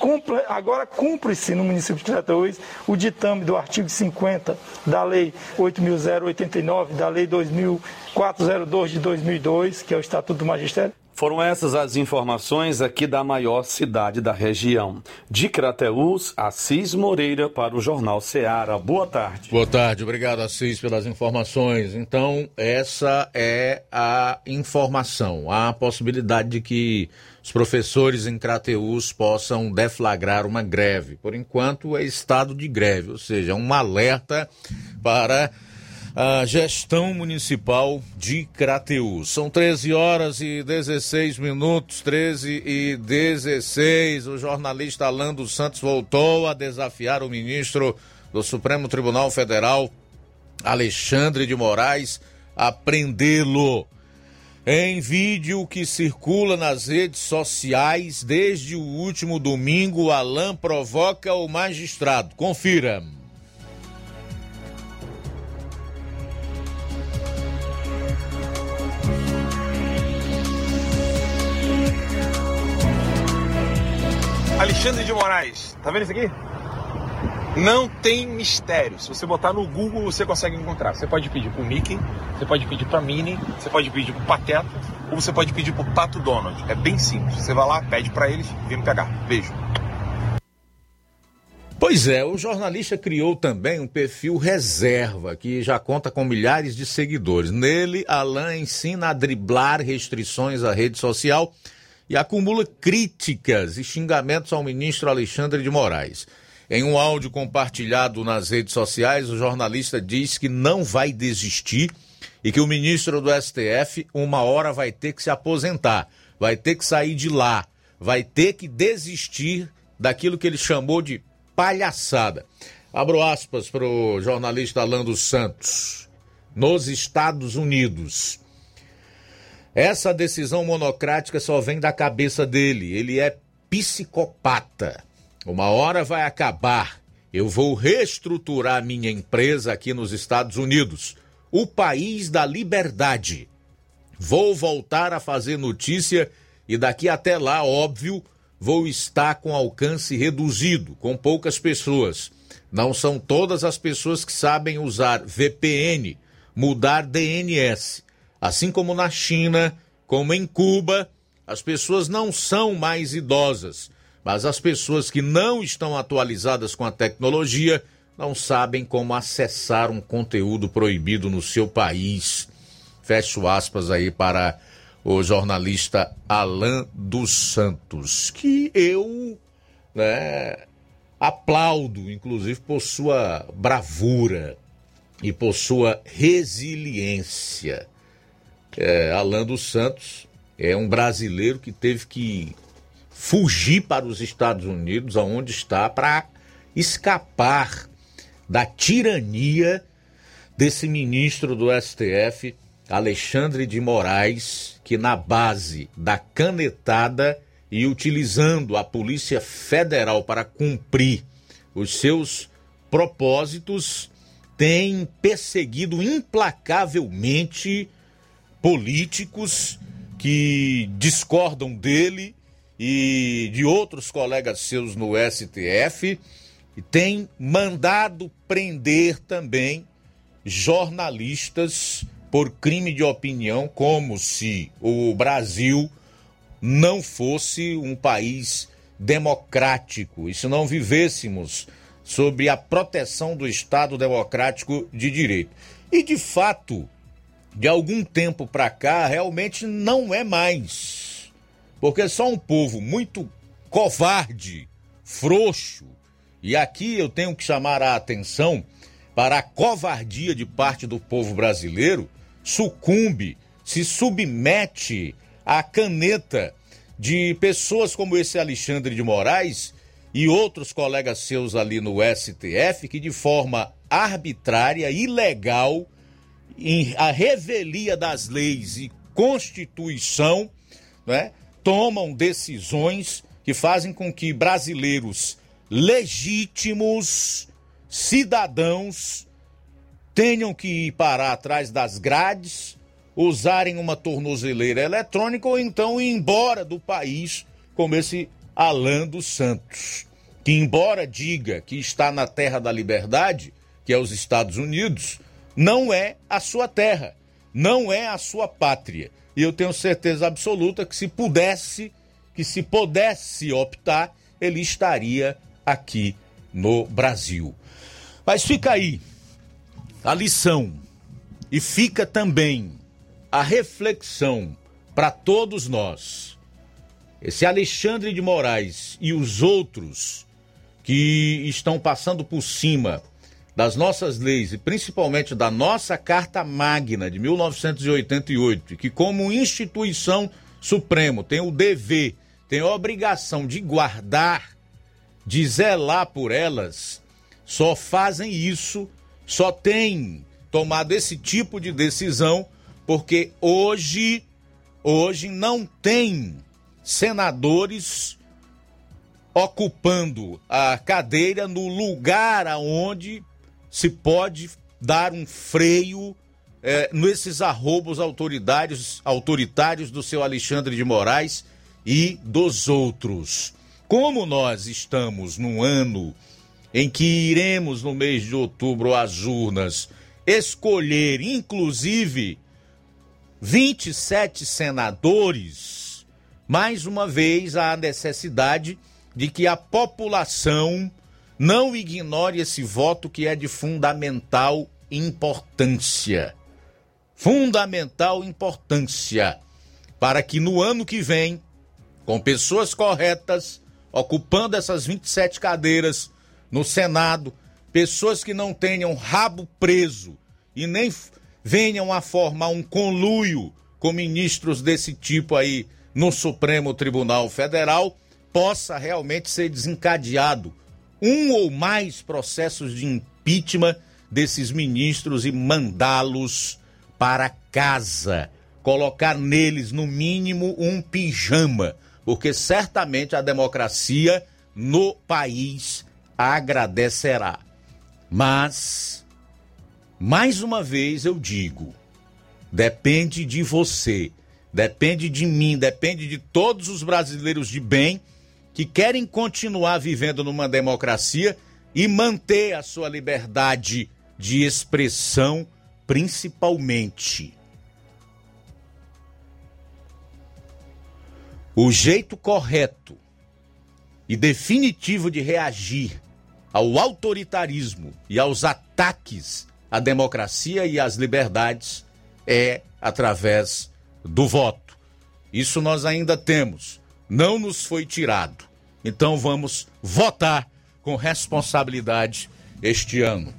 agora cumpre-se no município de Crateús o ditame do artigo 50 da Lei 8.089, da Lei 2.402 de 2002, que é o Estatuto do Magistério, foram essas as informações aqui da maior cidade da região. De Crateús, Assis Moreira para o Jornal Ceará. Boa tarde. Boa tarde, obrigado Assis pelas informações. Então, essa é a informação. Há a possibilidade de que os professores em Crateús possam deflagrar uma greve. Por enquanto, é estado de greve, ou seja, um alerta para a gestão municipal de Crateús. São 13 horas e 16 minutos, 13 e 16. O jornalista Alan dos Santos voltou a desafiar o ministro do Supremo Tribunal Federal, Alexandre de Moraes, a prendê-lo. Em vídeo que circula nas redes sociais desde o último domingo, Alain provoca o magistrado. Confira. Alexandre de Moraes, tá vendo isso aqui? Não tem mistério. Se você botar no Google, você consegue encontrar. Você pode pedir pro Mickey, você pode pedir pra Minnie, você pode pedir pro Pateta, ou você pode pedir pro Pato Donald. É bem simples. Você vai lá, pede para eles vem me pegar. Beijo. Pois é, o jornalista criou também um perfil reserva, que já conta com milhares de seguidores. Nele, Alain ensina a driblar restrições à rede social e acumula críticas e xingamentos ao ministro Alexandre de Moraes. Em um áudio compartilhado nas redes sociais, o jornalista diz que não vai desistir e que o ministro do STF, uma hora, vai ter que se aposentar, vai ter que sair de lá, vai ter que desistir daquilo que ele chamou de palhaçada. Abro aspas para o jornalista Alan dos Santos. Nos Estados Unidos, essa decisão monocrática só vem da cabeça dele. Ele é psicopata. Uma hora vai acabar. Eu vou reestruturar minha empresa aqui nos Estados Unidos, o país da liberdade. Vou voltar a fazer notícia e daqui até lá, óbvio, vou estar com alcance reduzido, com poucas pessoas. Não são todas as pessoas que sabem usar VPN, mudar DNS. Assim como na China, como em Cuba, as pessoas não são mais idosas, mas as pessoas que não estão atualizadas com a tecnologia não sabem como acessar um conteúdo proibido no seu país. Fecho aspas aí para o jornalista Alain dos Santos, que eu né, aplaudo, inclusive, por sua bravura e por sua resiliência é, Alan dos Santos é um brasileiro que teve que fugir para os Estados Unidos, aonde está, para escapar da tirania desse ministro do STF, Alexandre de Moraes, que na base da canetada e utilizando a Polícia Federal para cumprir os seus propósitos, tem perseguido implacavelmente políticos que discordam dele e de outros colegas seus no STF e tem mandado prender também jornalistas por crime de opinião, como se o Brasil não fosse um país democrático e se não vivêssemos sobre a proteção do Estado democrático de direito. E de fato, de algum tempo para cá, realmente não é mais. Porque só um povo muito covarde, frouxo, e aqui eu tenho que chamar a atenção para a covardia de parte do povo brasileiro, sucumbe, se submete à caneta de pessoas como esse Alexandre de Moraes e outros colegas seus ali no STF que de forma arbitrária, ilegal, em a revelia das leis e Constituição, né, tomam decisões que fazem com que brasileiros legítimos cidadãos tenham que ir parar atrás das grades, usarem uma tornozeleira eletrônica ou então ir embora do país, como esse Alan dos Santos, que embora diga que está na terra da liberdade, que é os Estados Unidos, não é a sua terra, não é a sua pátria. E eu tenho certeza absoluta que se pudesse, que se pudesse optar, ele estaria aqui no Brasil. Mas fica aí a lição e fica também a reflexão para todos nós. Esse Alexandre de Moraes e os outros que estão passando por cima das nossas leis e principalmente da nossa Carta Magna de 1988, que como instituição supremo tem o dever, tem a obrigação de guardar de zelar por elas, só fazem isso, só têm tomado esse tipo de decisão porque hoje hoje não tem senadores ocupando a cadeira no lugar aonde se pode dar um freio é, nesses arrobos autoritários, autoritários do seu Alexandre de Moraes e dos outros. Como nós estamos num ano em que iremos, no mês de outubro, às urnas, escolher, inclusive, 27 senadores, mais uma vez há a necessidade de que a população não ignore esse voto que é de fundamental importância. Fundamental importância para que no ano que vem, com pessoas corretas, ocupando essas 27 cadeiras no Senado, pessoas que não tenham rabo preso e nem venham a formar um conluio com ministros desse tipo aí no Supremo Tribunal Federal, possa realmente ser desencadeado um ou mais processos de impeachment desses ministros e mandá-los para casa, colocar neles no mínimo um pijama porque certamente a democracia no país agradecerá. Mas, mais uma vez eu digo, depende de você, depende de mim, depende de todos os brasileiros de bem que querem continuar vivendo numa democracia e manter a sua liberdade de expressão, principalmente. O jeito correto e definitivo de reagir ao autoritarismo e aos ataques à democracia e às liberdades é através do voto. Isso nós ainda temos, não nos foi tirado. Então vamos votar com responsabilidade este ano.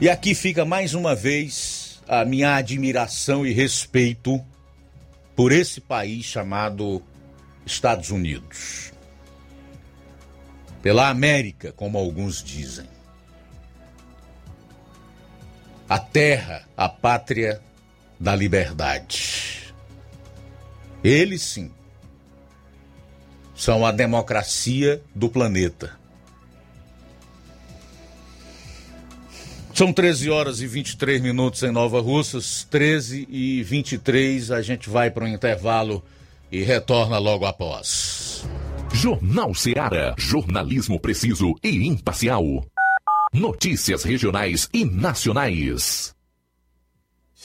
E aqui fica mais uma vez a minha admiração e respeito por esse país chamado Estados Unidos. Pela América, como alguns dizem. A terra, a pátria da liberdade. Ele sim são a democracia do planeta. São 13 horas e 23 minutos em Nova Russas, 13 e 23. A gente vai para um intervalo e retorna logo após. Jornal Seara. Jornalismo preciso e imparcial. Notícias regionais e nacionais.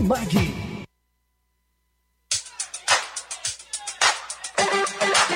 Martimag.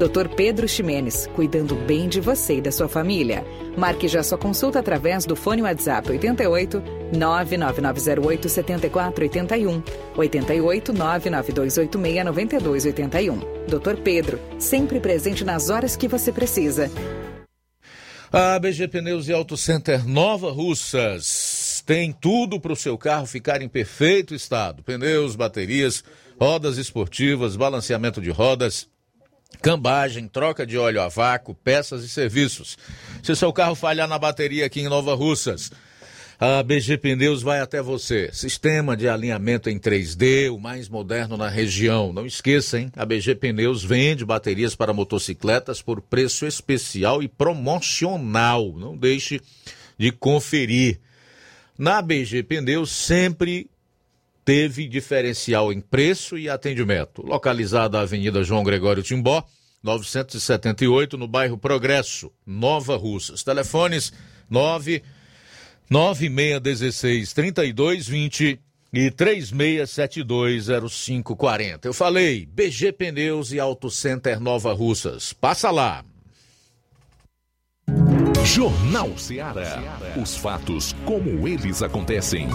Dr. Pedro Ximenes, cuidando bem de você e da sua família. Marque já sua consulta através do fone WhatsApp 88 99908 7481 88 99286 9281. Dr. Pedro, sempre presente nas horas que você precisa. A BG Pneus e Auto Center Nova Russas tem tudo para o seu carro ficar em perfeito estado: pneus, baterias, rodas esportivas, balanceamento de rodas, cambagem, troca de óleo a vácuo, peças e serviços. Se seu carro falhar na bateria aqui em Nova Russas, a BG Pneus vai até você. Sistema de alinhamento em 3D, o mais moderno na região. Não esqueça, hein? A BG Pneus vende baterias para motocicletas por preço especial e promocional. Não deixe de conferir. Na BG Pneus sempre teve diferencial em preço e atendimento. Localizada na Avenida João Gregório Timbó, 978, no bairro Progresso, Nova Russas. Telefones 9 9616 3220 e 36720540. Eu falei, BG Pneus e Auto Center Nova Russas. Passa lá. Jornal Ceará. Os fatos como eles acontecem.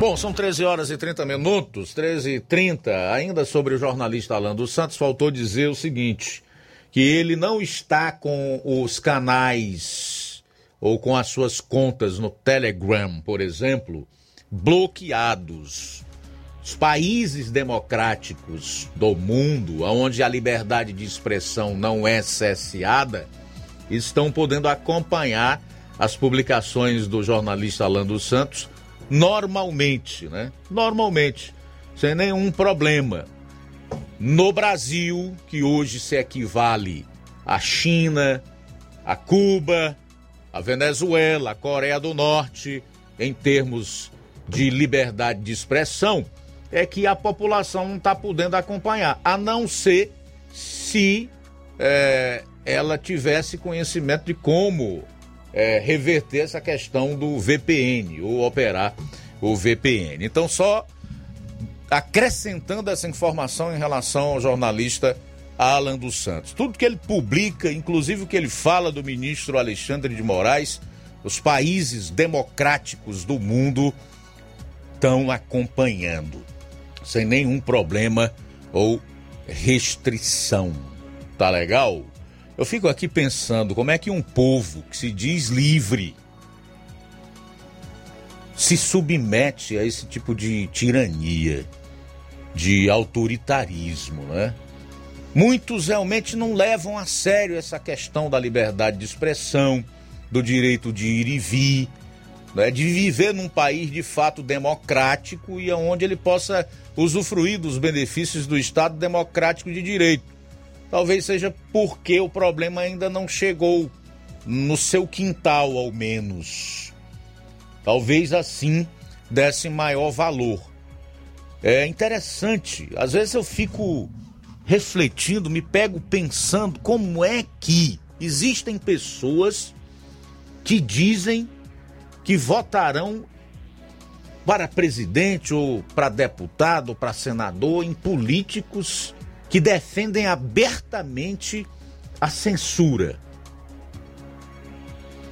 Bom, são 13 horas e 30 minutos, 13 e 30. Ainda sobre o jornalista Alan dos Santos, faltou dizer o seguinte: que ele não está com os canais ou com as suas contas no Telegram, por exemplo, bloqueados. Os países democráticos do mundo, onde a liberdade de expressão não é cesseada, estão podendo acompanhar as publicações do jornalista Alan dos Santos normalmente, né? Normalmente, sem nenhum problema. No Brasil, que hoje se equivale à China, a Cuba, a Venezuela, a Coreia do Norte, em termos de liberdade de expressão, é que a população não está podendo acompanhar, a não ser se é, ela tivesse conhecimento de como é, reverter essa questão do VPN ou operar o VPN. Então, só acrescentando essa informação em relação ao jornalista Alan dos Santos. Tudo que ele publica, inclusive o que ele fala do ministro Alexandre de Moraes, os países democráticos do mundo estão acompanhando, sem nenhum problema ou restrição. Tá legal? Eu fico aqui pensando como é que um povo que se diz livre se submete a esse tipo de tirania, de autoritarismo, né? Muitos realmente não levam a sério essa questão da liberdade de expressão, do direito de ir e vir, né? de viver num país de fato democrático e onde ele possa usufruir dos benefícios do Estado democrático de direito. Talvez seja porque o problema ainda não chegou no seu quintal, ao menos. Talvez assim desse maior valor. É interessante, às vezes eu fico refletindo, me pego pensando como é que existem pessoas que dizem que votarão para presidente ou para deputado, ou para senador em políticos que defendem abertamente a censura,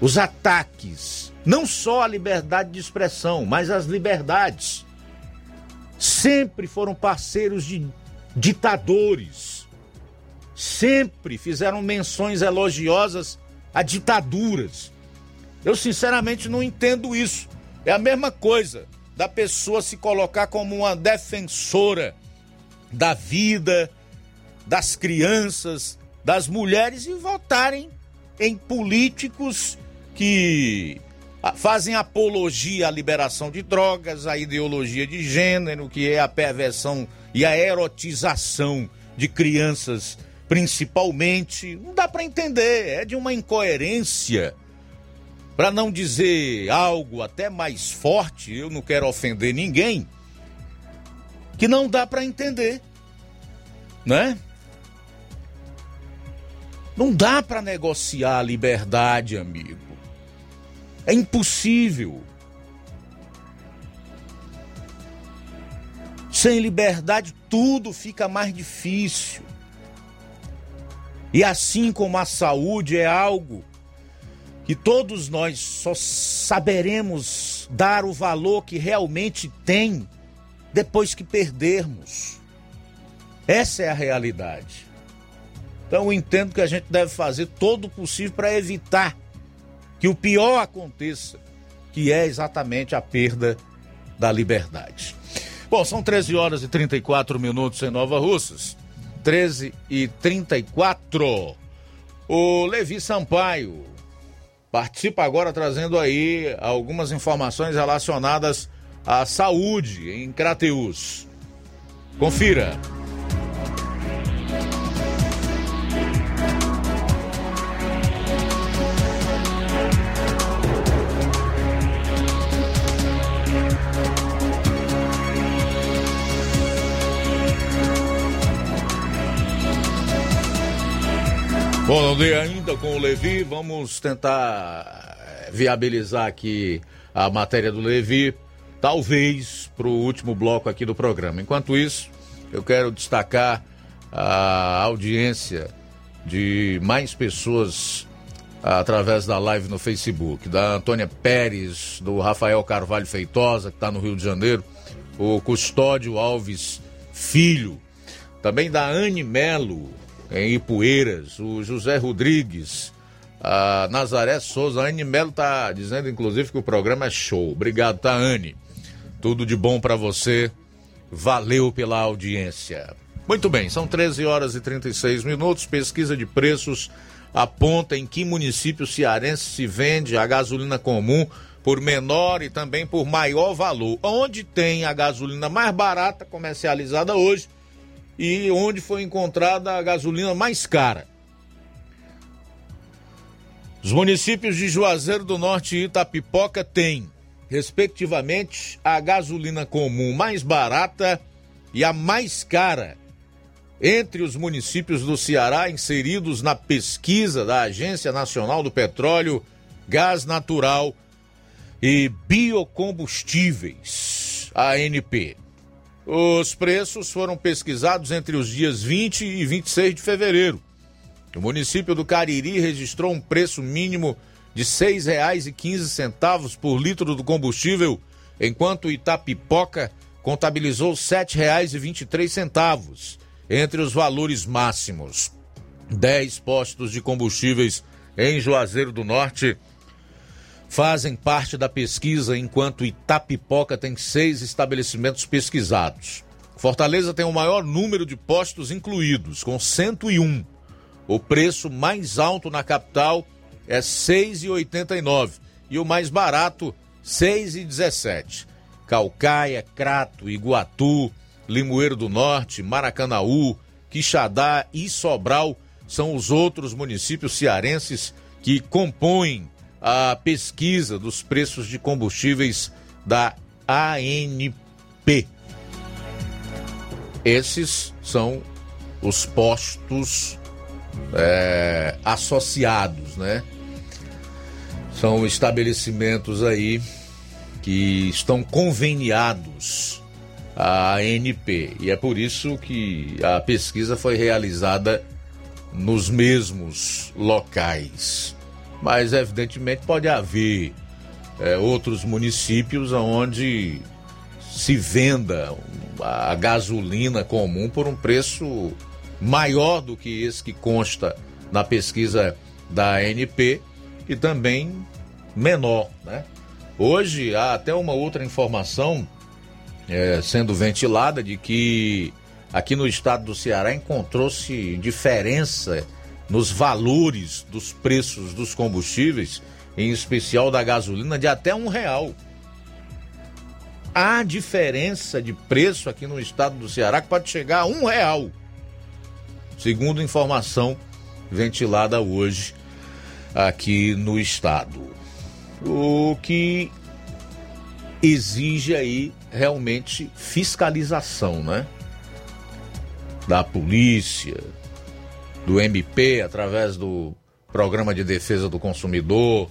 os ataques, não só à liberdade de expressão, mas às liberdades. Sempre foram parceiros de ditadores, sempre fizeram menções elogiosas a ditaduras. Eu sinceramente não entendo isso. É a mesma coisa da pessoa se colocar como uma defensora da vida, das crianças, das mulheres e votarem em políticos que ah, fazem apologia à liberação de drogas, à ideologia de gênero, que é a perversão e a erotização de crianças, principalmente. Não dá para entender, é de uma incoerência. Para não dizer algo até mais forte, eu não quero ofender ninguém, que não dá para entender, né? Não dá para negociar a liberdade, amigo. É impossível. Sem liberdade, tudo fica mais difícil. E assim como a saúde é algo que todos nós só saberemos dar o valor que realmente tem depois que perdermos. Essa é a realidade. Então eu entendo que a gente deve fazer todo o possível para evitar que o pior aconteça, que é exatamente a perda da liberdade. Bom, são 13 horas e 34 minutos em Nova Russas. 13 e 34. O Levi Sampaio participa agora trazendo aí algumas informações relacionadas à saúde em Crateus. Confira. Bom, não dei ainda com o Levi, vamos tentar eh, viabilizar aqui a matéria do Levi, talvez para o último bloco aqui do programa. Enquanto isso, eu quero destacar a audiência de mais pessoas através da live no Facebook, da Antônia Pérez, do Rafael Carvalho Feitosa, que está no Rio de Janeiro, o Custódio Alves Filho, também da Anne Melo, em Ipueiras, o José Rodrigues, a Nazaré Souza, a Anne Melo tá dizendo inclusive que o programa é show. Obrigado, tá, Anne? Tudo de bom para você. Valeu pela audiência. Muito bem, são 13 horas e 36 minutos. Pesquisa de preços aponta em que município cearense se vende a gasolina comum por menor e também por maior valor. Onde tem a gasolina mais barata comercializada hoje e onde foi encontrada a gasolina mais cara. Os municípios de Juazeiro do Norte e Itapipoca têm, respectivamente, a gasolina comum mais barata e a mais cara entre os municípios do Ceará inseridos na pesquisa da Agência Nacional do Petróleo, Gás Natural e Biocombustíveis, ANP. Os preços foram pesquisados entre os dias 20 e 26 de fevereiro. O município do Cariri registrou um preço mínimo de R$ 6,15 por litro do combustível, enquanto Itapipoca contabilizou R$ 7,23 entre os valores máximos. 10 postos de combustíveis em Juazeiro do Norte fazem parte da pesquisa, enquanto Itapipoca tem seis estabelecimentos pesquisados. Fortaleza tem o maior número de postos incluídos, com 101. O preço mais alto na capital é R$ 6,89 e o mais barato R$ 6,17. Calcaia, Crato, Iguatu, Limoeiro do Norte, Maracanaú, Quixadá e Sobral são os outros municípios cearenses que compõem a pesquisa dos preços de combustíveis da ANP. Esses são os postos é, associados, né? São estabelecimentos aí que estão conveniados à ANP e é por isso que a pesquisa foi realizada nos mesmos locais mas evidentemente pode haver é, outros municípios onde se venda a gasolina comum por um preço maior do que esse que consta na pesquisa da ANP e também menor, né? Hoje há até uma outra informação é, sendo ventilada de que aqui no estado do Ceará encontrou-se diferença nos valores dos preços dos combustíveis, em especial da gasolina, de até um real. Há diferença de preço aqui no estado do Ceará que pode chegar a um real, segundo informação ventilada hoje aqui no estado. O que exige aí realmente fiscalização, né? Da polícia, do MP, através do Programa de Defesa do Consumidor,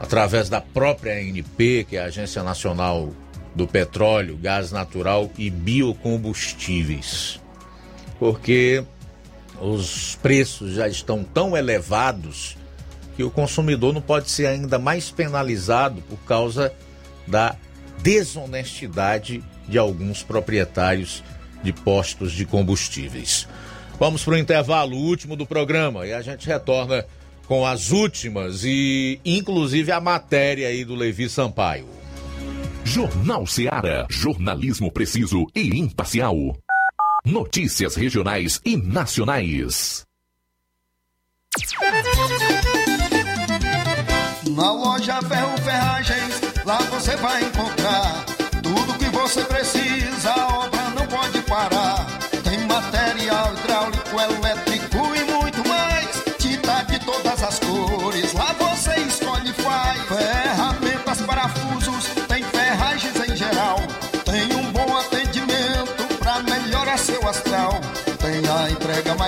através da própria ANP, que é a Agência Nacional do Petróleo, Gás Natural e Biocombustíveis. Porque os preços já estão tão elevados que o consumidor não pode ser ainda mais penalizado por causa da desonestidade de alguns proprietários de postos de combustíveis. Vamos para o intervalo último do programa e a gente retorna com as últimas e inclusive a matéria aí do Levi Sampaio. Jornal Seara. Jornalismo preciso e imparcial. Notícias regionais e nacionais. Na loja Ferro Ferragens, lá você vai encontrar tudo que você precisa,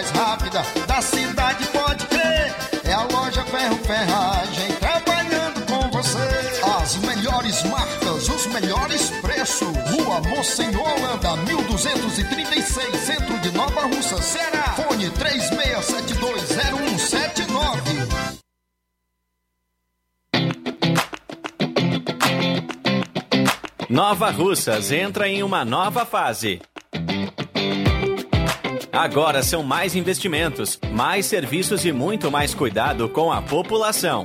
mais rápida da cidade, pode crer. É a loja Ferro Ferragem trabalhando com você. As melhores marcas, os melhores preços. Rua Mocenola, Holanda, 1236, centro de Nova Russa, Ceará. Fone 36720179. Nova Russas entra em uma nova fase. Agora são mais investimentos, mais serviços e muito mais cuidado com a população.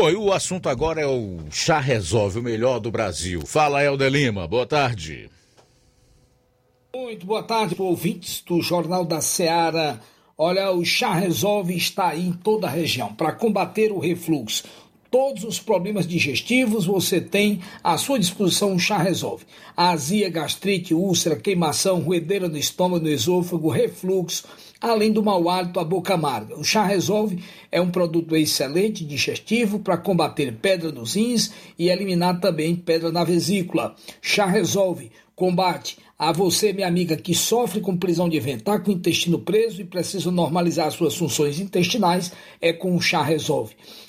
Bom, e o assunto agora é o Chá Resolve, o melhor do Brasil. Fala, Helder Lima, boa tarde. Muito boa tarde ouvintes do Jornal da Seara. Olha, o Chá Resolve está aí em toda a região para combater o refluxo. todos os problemas digestivos, você tem à sua disposição um chá resolve. Azia, gastrite, úlcera, queimação, ruedeira no estômago, no esôfago, refluxo, além do mau hálito, a boca amarga. O chá resolve é um produto excelente digestivo para combater pedra nos rins e eliminar também pedra na vesícula. Chá resolve combate a você, minha amiga, que sofre com prisão de ventar, com o intestino preso e precisa normalizar suas funções intestinais, é com o chá resolve.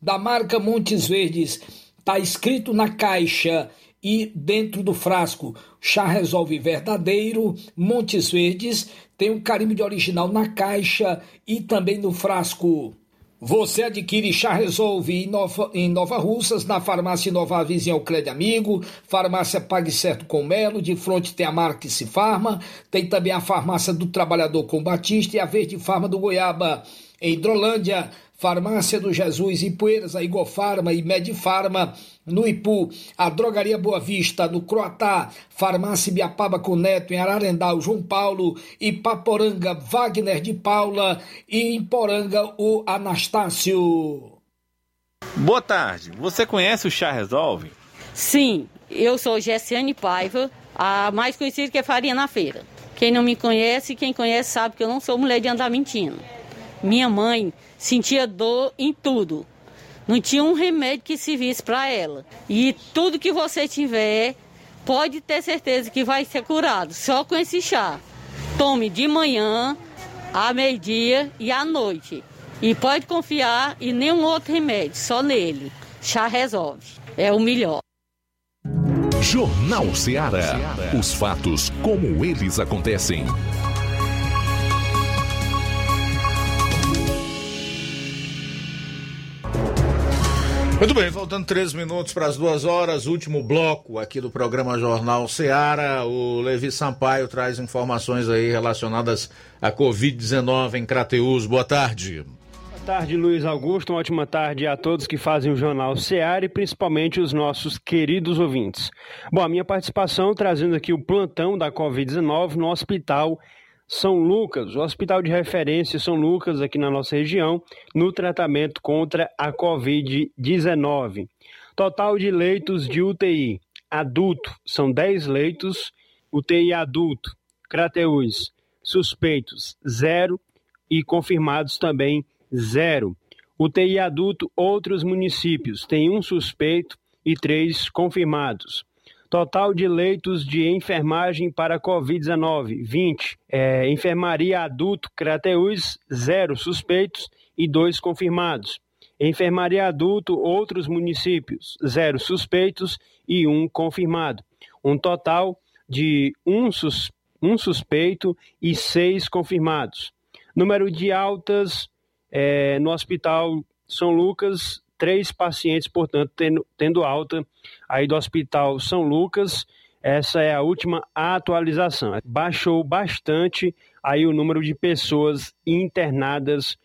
da marca Montes Verdes. Está escrito na caixa e dentro do frasco. Chá Resolve Verdadeiro, Montes Verdes. Tem um carimbo de original na caixa e também no frasco. Você adquire Chá Resolve em Nova, em Nova Russas, na farmácia Nova Vizinha Crédito Amigo, farmácia Pague Certo com Melo, de frente tem a marca Se Farma, tem também a farmácia do Trabalhador com Batista e a Verde Farma do Goiaba. Em Hidrolândia, Farmácia do Jesus em Poeiras, a Igofarma e Medifarma, no Ipu, a Drogaria Boa Vista, no Croatá, Farmácia Biapaba com Neto, em Ararendal, João Paulo, e Paporanga, Wagner de Paula, e em Poranga, o Anastácio. Boa tarde, você conhece o Chá Resolve? Sim, eu sou Gessiane Paiva, a mais conhecida que é Farinha na Feira. Quem não me conhece, quem conhece sabe que eu não sou mulher de andar mentindo. Minha mãe sentia dor em tudo. Não tinha um remédio que servisse para ela. E tudo que você tiver, pode ter certeza que vai ser curado, só com esse chá. Tome de manhã, à meio-dia e à noite. E pode confiar em nenhum outro remédio, só nele. Chá resolve. É o melhor. Jornal Ceará. Os fatos como eles acontecem. Muito bem, faltando três minutos para as duas horas, último bloco aqui do programa Jornal Seara. O Levi Sampaio traz informações aí relacionadas à Covid-19 em Crateus. Boa tarde. Boa tarde, Luiz Augusto. Uma ótima tarde a todos que fazem o Jornal Seara e principalmente os nossos queridos ouvintes. Bom, a minha participação trazendo aqui o plantão da Covid-19 no Hospital são Lucas, o hospital de referência São Lucas, aqui na nossa região, no tratamento contra a Covid-19. Total de leitos de UTI adulto são 10 leitos, UTI adulto, Crateus, suspeitos, zero e confirmados também, zero. UTI adulto, outros municípios, tem um suspeito e três confirmados. Total de leitos de enfermagem para Covid-19, 20. É, enfermaria adulto, Crateus, zero suspeitos e dois confirmados. Enfermaria adulto, outros municípios, zero suspeitos e um confirmado. Um total de um, sus, um suspeito e seis confirmados. Número de altas é, no Hospital São Lucas, três pacientes, portanto, tendo, tendo alta aí do Hospital São Lucas. Essa é a última atualização. Baixou bastante aí o número de pessoas internadas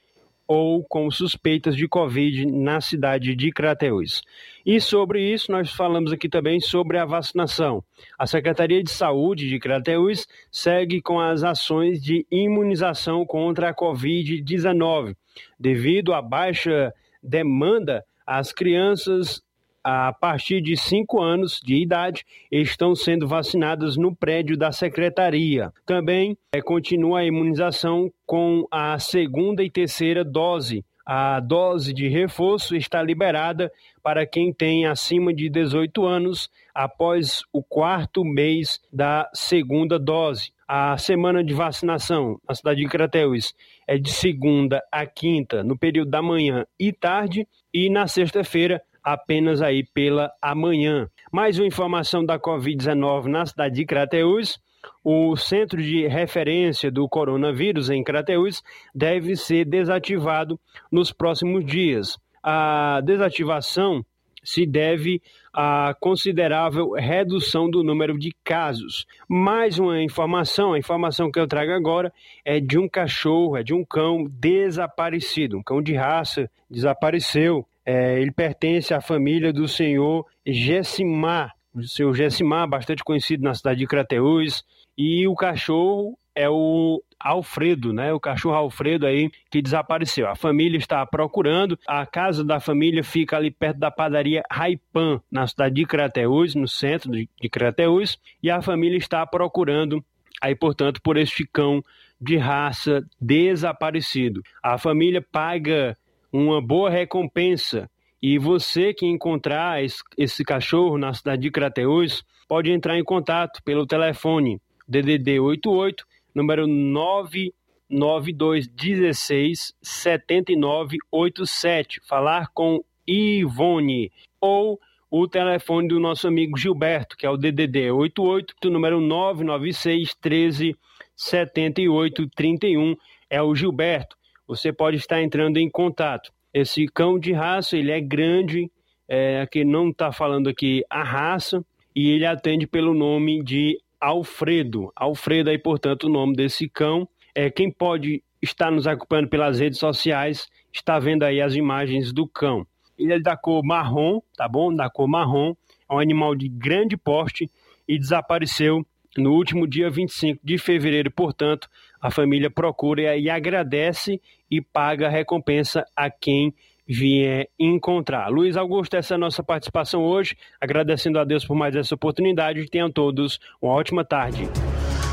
ou com suspeitas de Covid na cidade de Crateús. E sobre isso, nós falamos aqui também sobre a vacinação. A Secretaria de Saúde de Crateús segue com as ações de imunização contra a Covid-19. Devido à baixa demanda, as crianças a partir de 5 anos de idade estão sendo vacinadas no prédio da secretaria. Também é, continua a imunização com a segunda e terceira dose. A dose de reforço está liberada para quem tem acima de 18 anos após o quarto mês da segunda dose. A semana de vacinação na cidade de Crateus é de segunda a quinta, no período da manhã e tarde, e na sexta-feira apenas aí pela amanhã. Mais uma informação da Covid-19 na cidade de Crateus. O centro de referência do coronavírus em Crateus deve ser desativado nos próximos dias. a desativação se deve à considerável redução do número de casos. Mais uma informação, a informação que eu trago agora é de um cachorro, é de um cão desaparecido, um cão de raça desapareceu. É, ele pertence à família do senhor Gessimar, o senhor Gessimar, bastante conhecido na cidade de Crateús, e o cachorro é o Alfredo, né? O cachorro Alfredo aí que desapareceu. A família está procurando. A casa da família fica ali perto da padaria Raipan, na cidade de Crateús, no centro de, Crateús, e a família está procurando aí, portanto, por este cão de raça desaparecido. A família paga uma boa recompensa e você que encontrar esse cachorro na cidade de Crateús pode entrar em contato pelo telefone DDD 88 número 99216 7987. Falar com Ivone ou o telefone do nosso amigo Gilberto, que é o DDD 88, número 996 13 78 31. É o Gilberto. Você pode estar entrando em contato. Esse cão de raça, ele é grande, é, aqui não está falando aqui a raça, e ele atende pelo nome de Alfredo. Alfredo aí, portanto, o nome desse cão. É, quem pode estar nos acompanhando pelas redes sociais está vendo aí as imagens do cão. Ele é da cor marrom, tá bom? Da cor marrom. É um animal de grande porte e desapareceu no último dia 25 de fevereiro. Portanto, a família procura e agradece e paga a recompensa a quem vier encontrar. Luiz Augusto, essa é a nossa participação hoje, agradecendo a Deus por mais essa oportunidade. Tenham todos uma ótima tarde.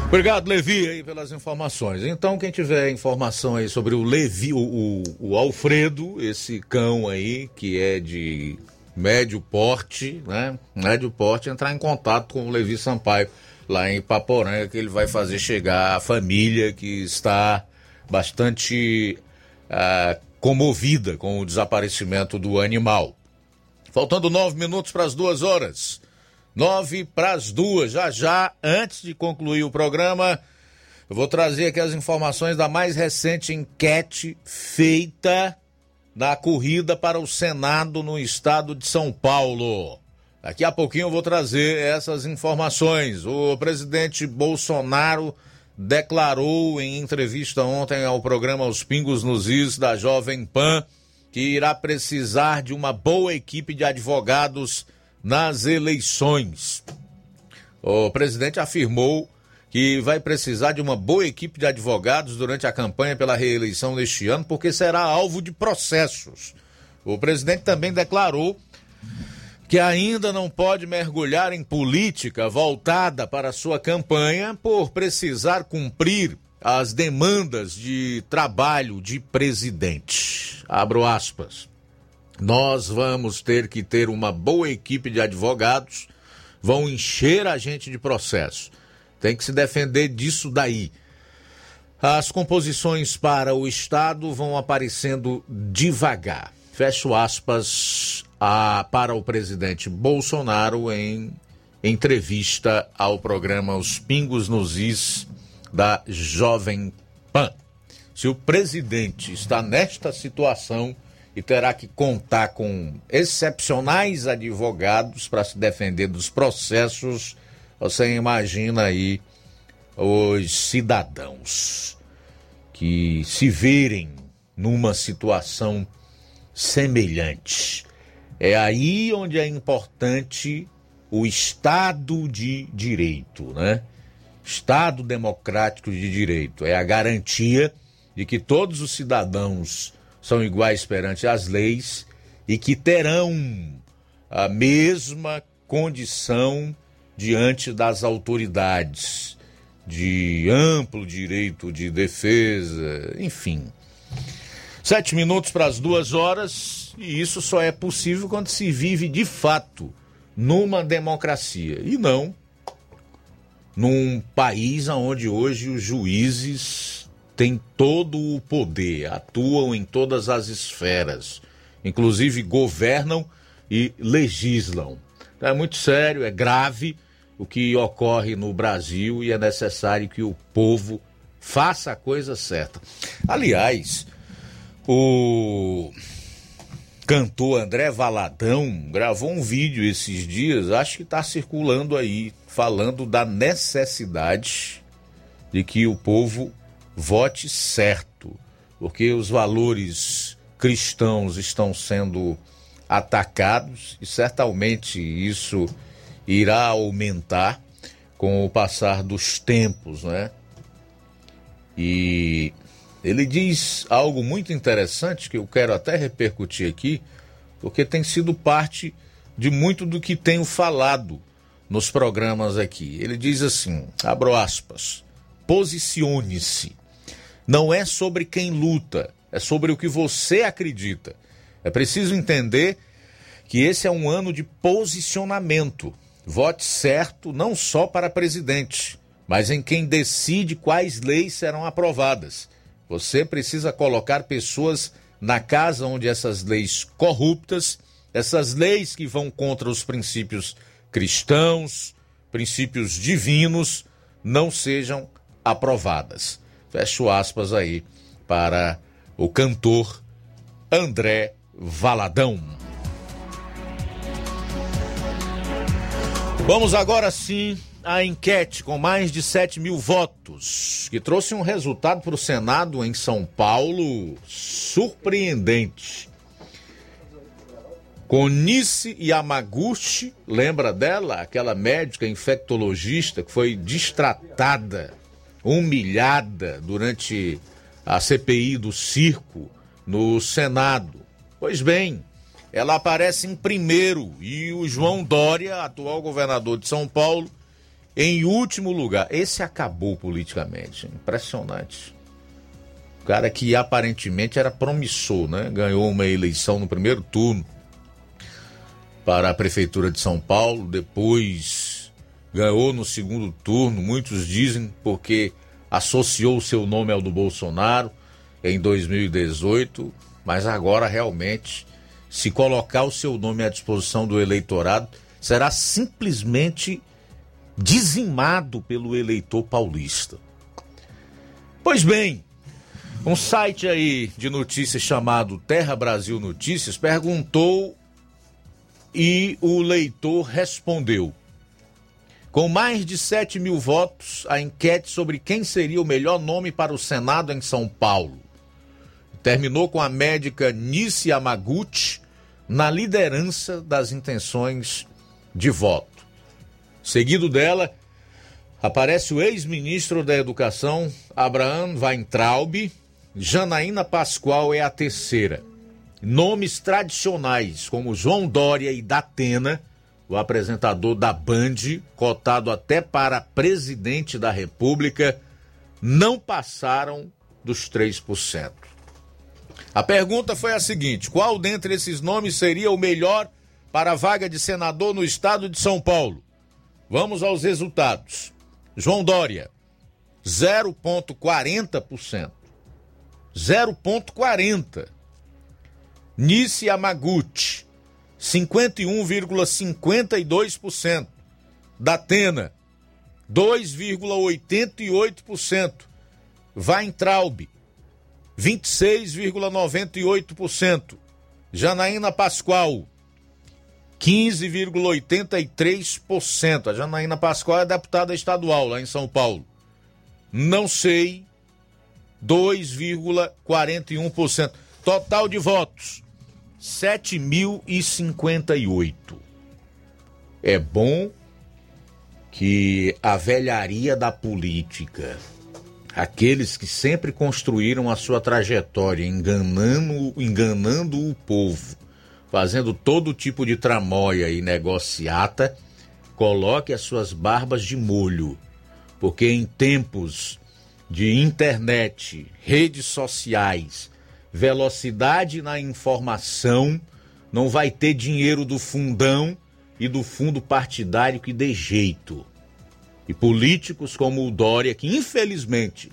Obrigado, Levi, aí pelas informações. Então, quem tiver informação aí sobre o Levi, o, o, Alfredo, esse cão aí, que é de médio porte, né? Médio porte, entrar em contato com o Levi Sampaio, lá em Paporanga, que ele vai fazer chegar a família que está bastante ah, comovida com o desaparecimento do animal. Faltando nove minutos para as duas horas. Nove para as duas. Já já, antes de concluir o programa, eu vou trazer aqui as informações da mais recente enquete feita na corrida para o Senado no estado de São Paulo. Daqui a pouquinho eu vou trazer essas informações. O presidente Bolsonaro declarou em entrevista ontem ao programa Os Pingos nos Is da Jovem Pan que irá precisar de uma boa equipe de advogados nas eleições. O presidente afirmou que vai precisar de uma boa equipe de advogados durante a campanha pela reeleição deste ano, porque será alvo de processos. O presidente também declarou que ainda não pode mergulhar em política voltada para sua campanha por precisar cumprir as demandas de trabalho de presidente. Abro aspas. Nós vamos ter que ter uma boa equipe de advogados, vão encher a gente de processo. Tem que se defender disso daí. As composições para o Estado vão aparecendo devagar. Fecho aspas a, para o presidente Bolsonaro em entrevista ao programa Os Pingos nos Is da Jovem Pan. Se o presidente está nesta situação e terá que contar com excepcionais advogados para se defender dos processos, você imagina aí os cidadãos que se verem numa situação semelhante. É aí onde é importante o Estado de Direito, né? Estado democrático de direito é a garantia de que todos os cidadãos são iguais perante as leis e que terão a mesma condição diante das autoridades de amplo direito de defesa, enfim. Sete minutos para as duas horas. E isso só é possível quando se vive de fato numa democracia e não num país onde hoje os juízes têm todo o poder, atuam em todas as esferas, inclusive governam e legislam. Então é muito sério, é grave o que ocorre no Brasil e é necessário que o povo faça a coisa certa. Aliás, o cantor André Valadão gravou um vídeo esses dias, acho que está circulando aí, falando da necessidade de que o povo vote certo, porque os valores cristãos estão sendo atacados e certamente isso irá aumentar com o passar dos tempos, né? E ele diz algo muito interessante que eu quero até repercutir aqui, porque tem sido parte de muito do que tenho falado nos programas aqui. Ele diz assim: abro aspas, posicione-se. Não é sobre quem luta, é sobre o que você acredita. É preciso entender que esse é um ano de posicionamento. Vote certo não só para presidente, mas em quem decide quais leis serão aprovadas. Você precisa colocar pessoas na casa onde essas leis corruptas, essas leis que vão contra os princípios cristãos, princípios divinos, não sejam aprovadas. Fecho aspas aí para o cantor André Valadão. Vamos agora sim à enquete com mais de 7 mil votos, que trouxe um resultado para o Senado em São Paulo surpreendente. Conice Yamaguchi, lembra dela? Aquela médica infectologista que foi destratada, humilhada durante a CPI do circo no Senado. Pois bem, ela aparece em primeiro e o João Dória, atual governador de São Paulo, em último lugar. Esse acabou politicamente. Impressionante. O cara que aparentemente era promissor, né? Ganhou uma eleição no primeiro turno para a Prefeitura de São Paulo, depois ganhou no segundo turno, muitos dizem porque associou o seu nome ao do Bolsonaro em 2018, mas agora realmente, se colocar o seu nome à disposição do eleitorado, será simplesmente dizimado pelo eleitor paulista. Pois bem, um site aí de notícias chamado Terra Brasil Notícias perguntou e o leitor respondeu. Com mais de 7 mil votos, a enquete sobre quem seria o melhor nome para o Senado em São Paulo terminou com a médica Nice Yamaguchi na liderança das intenções de voto. Seguido dela, aparece o ex-ministro da Educação, Abraham Weintraub, Janaína Pascoal é a terceira. Nomes tradicionais como João Dória e Datena, o apresentador da Band, cotado até para presidente da República, não passaram dos 3%. A pergunta foi a seguinte: qual dentre esses nomes seria o melhor para a vaga de senador no estado de São Paulo? Vamos aos resultados. João Dória, 0,40%. 0,40%. Nice Yamaguchi, 51,52%. Datena, 2,88%. Weintraub, 26,98%. Janaína Pascoal, 15,83%. A Janaína Pascoal é deputada estadual lá em São Paulo. Não sei, 2,41%. Total de votos, 7.058. É bom que a velharia da política, aqueles que sempre construíram a sua trajetória enganando, enganando o povo, fazendo todo tipo de tramóia e negociata, coloque as suas barbas de molho, porque em tempos de internet, redes sociais, velocidade na informação, não vai ter dinheiro do fundão e do fundo partidário que dê jeito. E políticos como o Dória, que infelizmente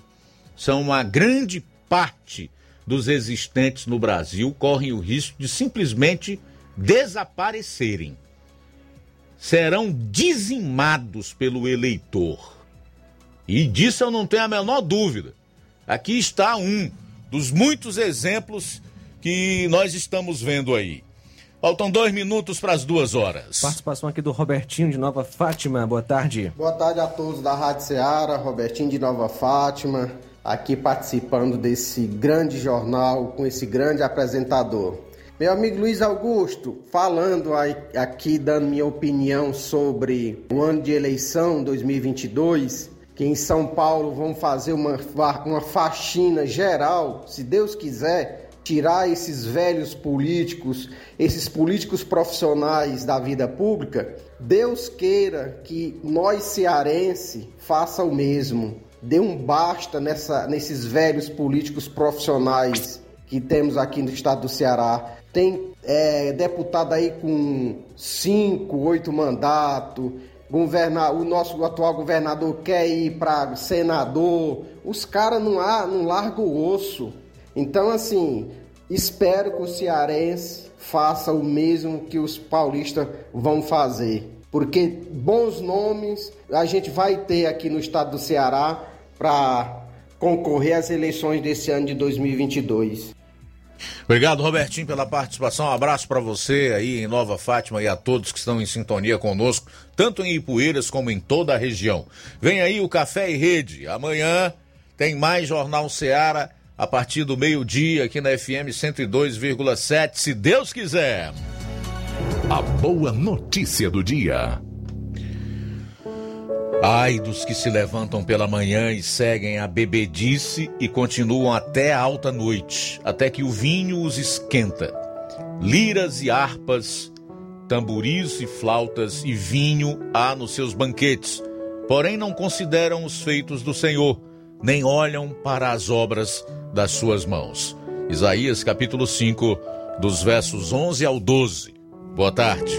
são uma grande parte dos existentes no Brasil, correm o risco de simplesmente desaparecerem. Serão dizimados pelo eleitor. E disso eu não tenho a menor dúvida. Aqui está um dos muitos exemplos que nós estamos vendo aí. Faltam dois minutos para as duas horas. Participação aqui do Robertinho de Nova Fátima. Boa tarde. Boa tarde a todos da Rádio Ceará, Robertinho de Nova Fátima, aqui participando desse grande jornal com esse grande apresentador. Meu amigo Luiz Augusto, falando aqui, dando minha opinião sobre o ano de eleição 2022, que em São Paulo vão fazer uma, uma faxina geral, se Deus quiser, tirar esses velhos políticos, esses políticos profissionais da vida pública, Deus queira que nós cearense faça o mesmo. Dê um basta nessa, nesses velhos políticos profissionais que temos aqui no estado do Ceará. Tem é, deputado aí com cinco, oito mandatos. Governa, o nosso atual governador quer ir para senador. Os caras não, não largam o osso então, assim, espero que o cearense faça o mesmo que os paulistas vão fazer. Porque bons nomes a gente vai ter aqui no estado do Ceará para concorrer às eleições desse ano de 2022. Obrigado, Robertinho, pela participação. Um abraço para você aí em Nova Fátima e a todos que estão em sintonia conosco, tanto em Ipueiras como em toda a região. Vem aí o Café e Rede. Amanhã tem mais Jornal Ceará a partir do meio-dia aqui na FM 102,7, se Deus quiser. A boa notícia do dia. Ai dos que se levantam pela manhã e seguem a bebedice e continuam até a alta noite, até que o vinho os esquenta. Liras e harpas, tamboris e flautas e vinho há nos seus banquetes, porém não consideram os feitos do Senhor, nem olham para as obras das suas mãos. Isaías capítulo 5, dos versos 11 ao 12. Boa tarde.